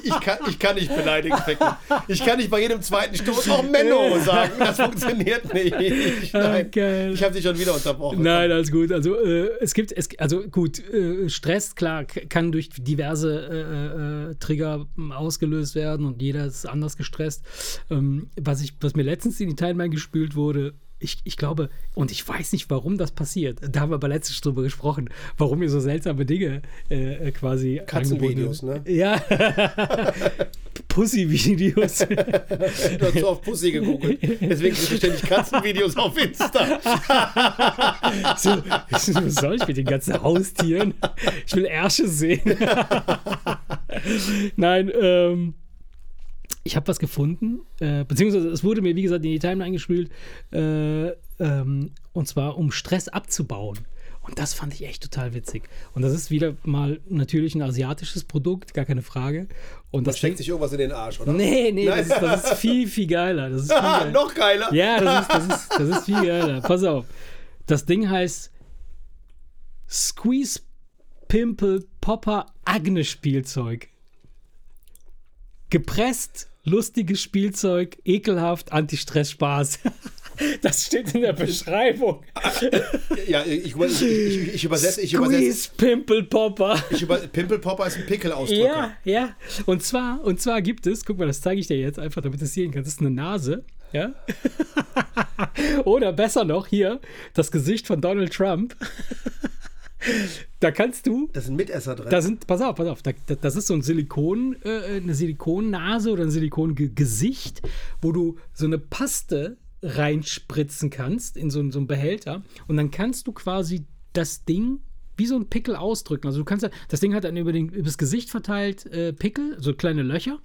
S2: ich, kann, ich kann nicht beleidigt ficken. Ich kann nicht bei jedem zweiten Stoß auch Menno sagen. Das funktioniert nicht. Nein.
S1: Geil.
S2: Ich habe dich schon wieder unterbrochen.
S1: Nein, alles gut. Also äh, es gibt, es, also gut, äh, Stress, klar, kann durch diverse äh, äh, Trigger ausgelöst werden und jeder ist anders gestresst. Ähm, was, ich, was mir letztens in die Timeline gespült wurde, ich, ich glaube, und ich weiß nicht, warum das passiert. Da haben wir aber letztens drüber gesprochen, warum mir so seltsame Dinge äh, quasi
S2: Katzenvideos, ne?
S1: Ja. Pussy-Videos.
S2: Du hast so auf Pussy gegoogelt. Deswegen sind ständig Katzenvideos auf Insta.
S1: So, was soll ich mit den ganzen Haustieren? Ich will Ärsche sehen. Nein, ähm, ich habe was gefunden, äh, beziehungsweise es wurde mir, wie gesagt, in die Timeline eingespült, äh, ähm, und zwar um Stress abzubauen. Und das fand ich echt total witzig. Und das ist wieder mal natürlich ein asiatisches Produkt, gar keine Frage. Und
S2: Das
S1: das
S2: steckt sich irgendwas in den Arsch, oder?
S1: Nee, nee,
S2: Nein.
S1: das ist, das ist viel, viel geiler. Das ist viel
S2: Ah,
S1: geiler.
S2: noch geiler.
S1: Ja, das ist, das, ist, das ist viel geiler. Pass auf. Das Ding heißt Squeeze Pimple Popper Agne Spielzeug. Gepresst, lustiges Spielzeug, ekelhaft, Anti-Stress-Spaß. Das steht in der Beschreibung.
S2: Ja, ich, ich, ich, ich übersetze. Ich übersetze
S1: Pimple Popper.
S2: über, Pimple Popper ist ein Pickelausdruck.
S1: Ja, ja. Und zwar, und zwar gibt es, guck mal, das zeige ich dir jetzt einfach, damit du es sehen kannst. Das ist eine Nase, ja. Oder besser noch, hier, das Gesicht von Donald Trump. Da kannst du,
S2: Da sind Mitesser drin.
S1: da sind, pass auf, pass auf, da, da- das ist so ein Silikon, äh, eine Silikonnase oder ein Silikongesicht, wo du so eine Paste reinspritzen kannst in so, ein- so einen Behälter und dann kannst du quasi das Ding wie so ein Pickel ausdrücken. Also du kannst das Ding hat dann über, den, über das Gesicht verteilt äh, Pickel, so kleine Löcher.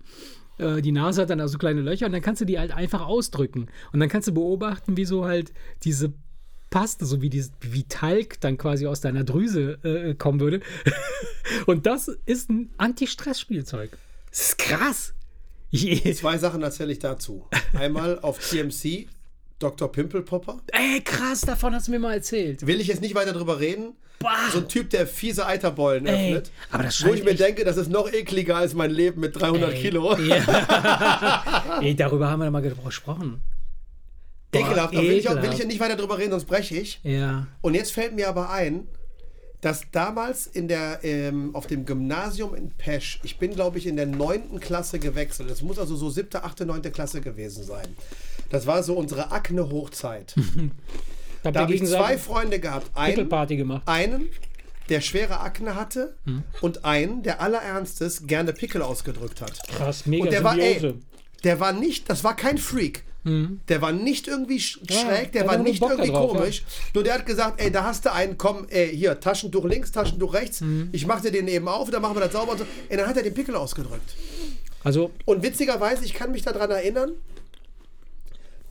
S1: Äh, die Nase hat dann also kleine Löcher und dann kannst du die halt einfach ausdrücken. Und dann kannst du beobachten, wie so halt diese Paste, so wie, dieses, wie Talg dann quasi aus deiner Drüse äh, kommen würde. und das ist ein Anti-Stress-Spielzeug. Das ist krass. Ich,
S2: Zwei Sachen erzähle ich dazu. Einmal auf TMC, Dr. Pimple Popper.
S1: ey, krass, davon hast du mir mal erzählt.
S2: Will ich jetzt nicht weiter drüber reden.
S1: Bah.
S2: So ein Typ, der fiese Eiterbeulen
S1: Ey,
S2: öffnet.
S1: aber das
S2: wo ich mir denke, das ist noch ekliger als mein Leben mit 300
S1: Ey,
S2: Kilo.
S1: Ja. Ey, darüber haben wir mal gesprochen.
S2: Ekelhaft. Aber will ich, auch, will ich nicht weiter drüber reden, sonst breche ich.
S1: Ja.
S2: Und jetzt fällt mir aber ein, dass damals in der, ähm, auf dem Gymnasium in Pesch, ich bin glaube ich in der neunten Klasse gewechselt, das muss also so siebte, achte, neunte Klasse gewesen sein. Das war so unsere Akne-Hochzeit.
S1: Da
S2: Da habe ich zwei Freunde gehabt. Einen, einen, der schwere Akne hatte und einen, der allerernstes gerne Pickel ausgedrückt hat.
S1: Krass, mega
S2: Und der war, ey, der war nicht, das war kein Freak. Der war nicht irgendwie sch schräg, der
S1: der
S2: war nicht irgendwie
S1: drauf,
S2: komisch. Nur der hat gesagt, ey, da hast du einen, komm, ey, hier, Taschentuch links, Taschentuch rechts.
S1: Mhm.
S2: Ich mach dir den eben auf, dann machen wir das sauber und so. Ey, dann hat er den Pickel ausgedrückt.
S1: Also,
S2: Und witzigerweise, ich kann mich daran erinnern,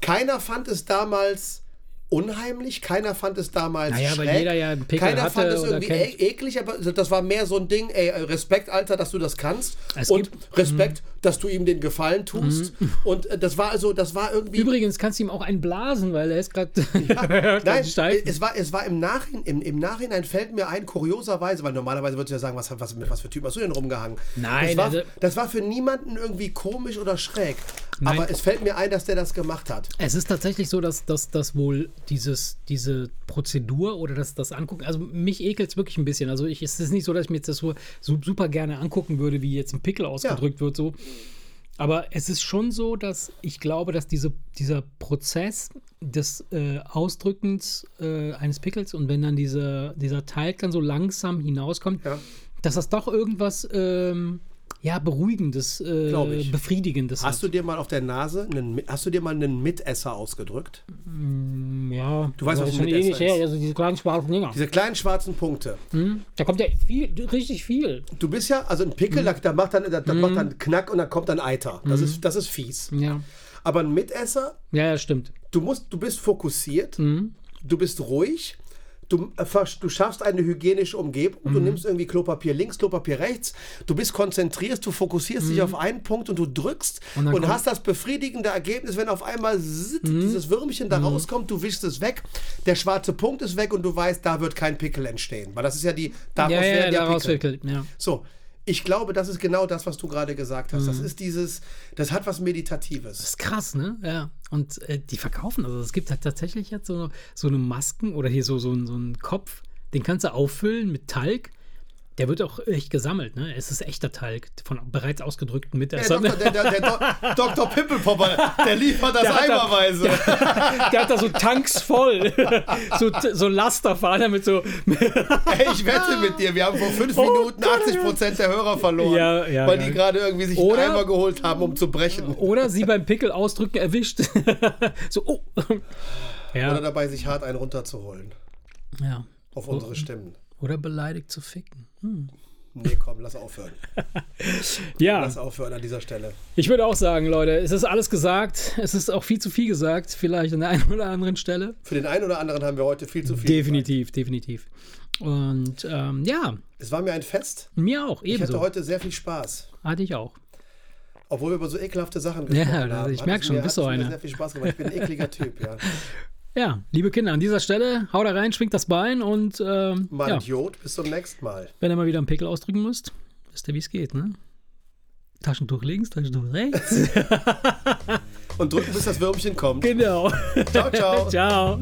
S2: keiner fand es damals unheimlich. Keiner fand es damals
S1: Naja, weil
S2: schräg.
S1: jeder ja einen Pickel
S2: Keiner fand es irgendwie e eklig, aber das war mehr so ein Ding, ey, Respekt, Alter, dass du das kannst.
S1: Es
S2: und Respekt, dass du ihm den Gefallen tust. Und äh, das war also, das war irgendwie.
S1: Übrigens kannst du ihm auch einblasen, weil er ist gerade
S2: Nein,
S1: steif.
S2: es war, es war im, Nachhinein, im, im Nachhinein fällt mir ein, kurioserweise, weil normalerweise würdest du ja sagen, was, was, mit was für Typen hast du denn rumgehangen?
S1: Nein,
S2: das war,
S1: also-
S2: das war für niemanden irgendwie komisch oder schräg.
S1: Nein.
S2: Aber es fällt mir ein, dass der das gemacht hat.
S1: Es ist tatsächlich so, dass, dass, dass wohl dieses, diese Prozedur oder das, das Angucken, also mich ekelt es wirklich ein bisschen. Also ich, es ist nicht so, dass ich mir jetzt das so, so super gerne angucken würde, wie jetzt ein Pickel ausgedrückt wird. So. Aber es ist schon so, dass ich glaube, dass diese, dieser Prozess des äh, Ausdrückens äh, eines Pickels und wenn dann dieser, dieser Teig dann so langsam hinauskommt,
S2: Ja.
S1: dass das doch irgendwas ähm, ja, Beruhigendes, äh,
S2: ich.
S1: Befriedigendes
S2: Hast du dir mal auf der Nase, einen, hast du dir mal einen Mitesser ausgedrückt?
S1: Ja,
S2: Du weißt, was
S1: ist
S2: ein Mitesser
S1: her,
S2: ist.
S1: also diese kleinen schwarzen Dinger.
S2: Diese kleinen schwarzen Punkte.
S1: Da kommt ja viel, richtig viel.
S2: Du bist ja, also ein Pickel, da, da macht dann, da, da macht dann Knack und dann kommt dann Eiter. Das, ist, das ist fies.
S1: Ja,
S2: Aber ein Mitesser,
S1: ja, ja stimmt.
S2: du musst, du bist fokussiert, du bist ruhig, du, du schaffst eine hygienische Umgebung, du nimmst irgendwie Klopapier links, Klopapier rechts, du bist konzentriert, du fokussierst dich auf einen Punkt und du drückst und,
S1: kommt-
S2: hast das befriedigende Ergebnis, wenn auf einmal zit, dieses Würmchen da rauskommt, du wischst es weg, der schwarze Punkt ist weg und du weißt, da wird kein Pickel entstehen, weil das ist ja die, daraus
S1: Ja, ja,
S2: der
S1: daraus
S2: Pickel.
S1: wickelt, ja.
S2: So, ich glaube, das ist genau das, was du gerade gesagt hast.
S1: Mhm.
S2: Das ist dieses, das hat was Meditatives.
S1: Das ist krass, ne? Ja. Und äh, die verkaufen, also es gibt halt tatsächlich jetzt so, so eine Masken oder hier so, so, so einen Kopf, den kannst du auffüllen mit Talg. Der wird auch echt gesammelt, ne? Es ist echter Talg von bereits ausgedrückten
S2: Der,
S1: Mitessern.
S2: Doktor, der, der, der Do- Dr. Pimpelpopper, der liefert das
S1: Der hat da-
S2: eimerweise.
S1: Der hat da so Tanks voll. so, so Lasterfahrer mit so.
S2: Ey, ich wette mit dir, wir haben vor fünf Minuten 80 Prozent der Hörer verloren,
S1: Oh Ja, ja,
S2: weil
S1: ja.
S2: die gerade irgendwie sich
S1: Oder-
S2: einen Eimer geholt haben, um zu brechen.
S1: Oder sie beim Pickel ausdrücken erwischt. so, oh.
S2: Oder dabei sich hart einen runterzuholen
S1: ja.
S2: auf unsere Stimmen.
S1: Oder beleidigt zu ficken.
S2: Nee, komm, lass aufhören.
S1: Ja,
S2: Lass aufhören an dieser Stelle.
S1: ich würde auch sagen, Leute, es ist alles gesagt. Es ist auch viel zu viel gesagt, vielleicht an der einen oder anderen Stelle.
S2: Für den einen oder anderen haben wir heute viel zu viel.
S1: Definitiv, definitiv. Und ähm, ja,
S2: gesagt. Es war mir ein Fest.
S1: mir auch,
S2: Ich hatte
S1: ebenso.
S2: heute sehr viel Spaß.
S1: Hatte ich auch.
S2: Obwohl wir über so ekelhafte Sachen
S1: Ja,
S2: gesprochen
S1: das-
S2: haben.
S1: ich
S2: hat
S1: merk
S2: es
S1: schon, bist du
S2: es mir
S1: einer.
S2: sehr viel Spaß gemacht. Ich bin ein ekliger Typ, ja.
S1: Ja, liebe Kinder, an dieser Stelle, haut da rein, schwingt das Bein und ähm,
S2: Mann,
S1: ja,
S2: Idiot, bis zum nächsten Mal.
S1: wenn ihr mal wieder einen Pickel ausdrücken müsst, wisst ihr, wie es geht, ne? Taschentuch links, Taschentuch rechts.
S2: Und drücken, bis das Würmchen kommt.
S1: genau.
S2: Ciao, ciao.
S1: Ciao.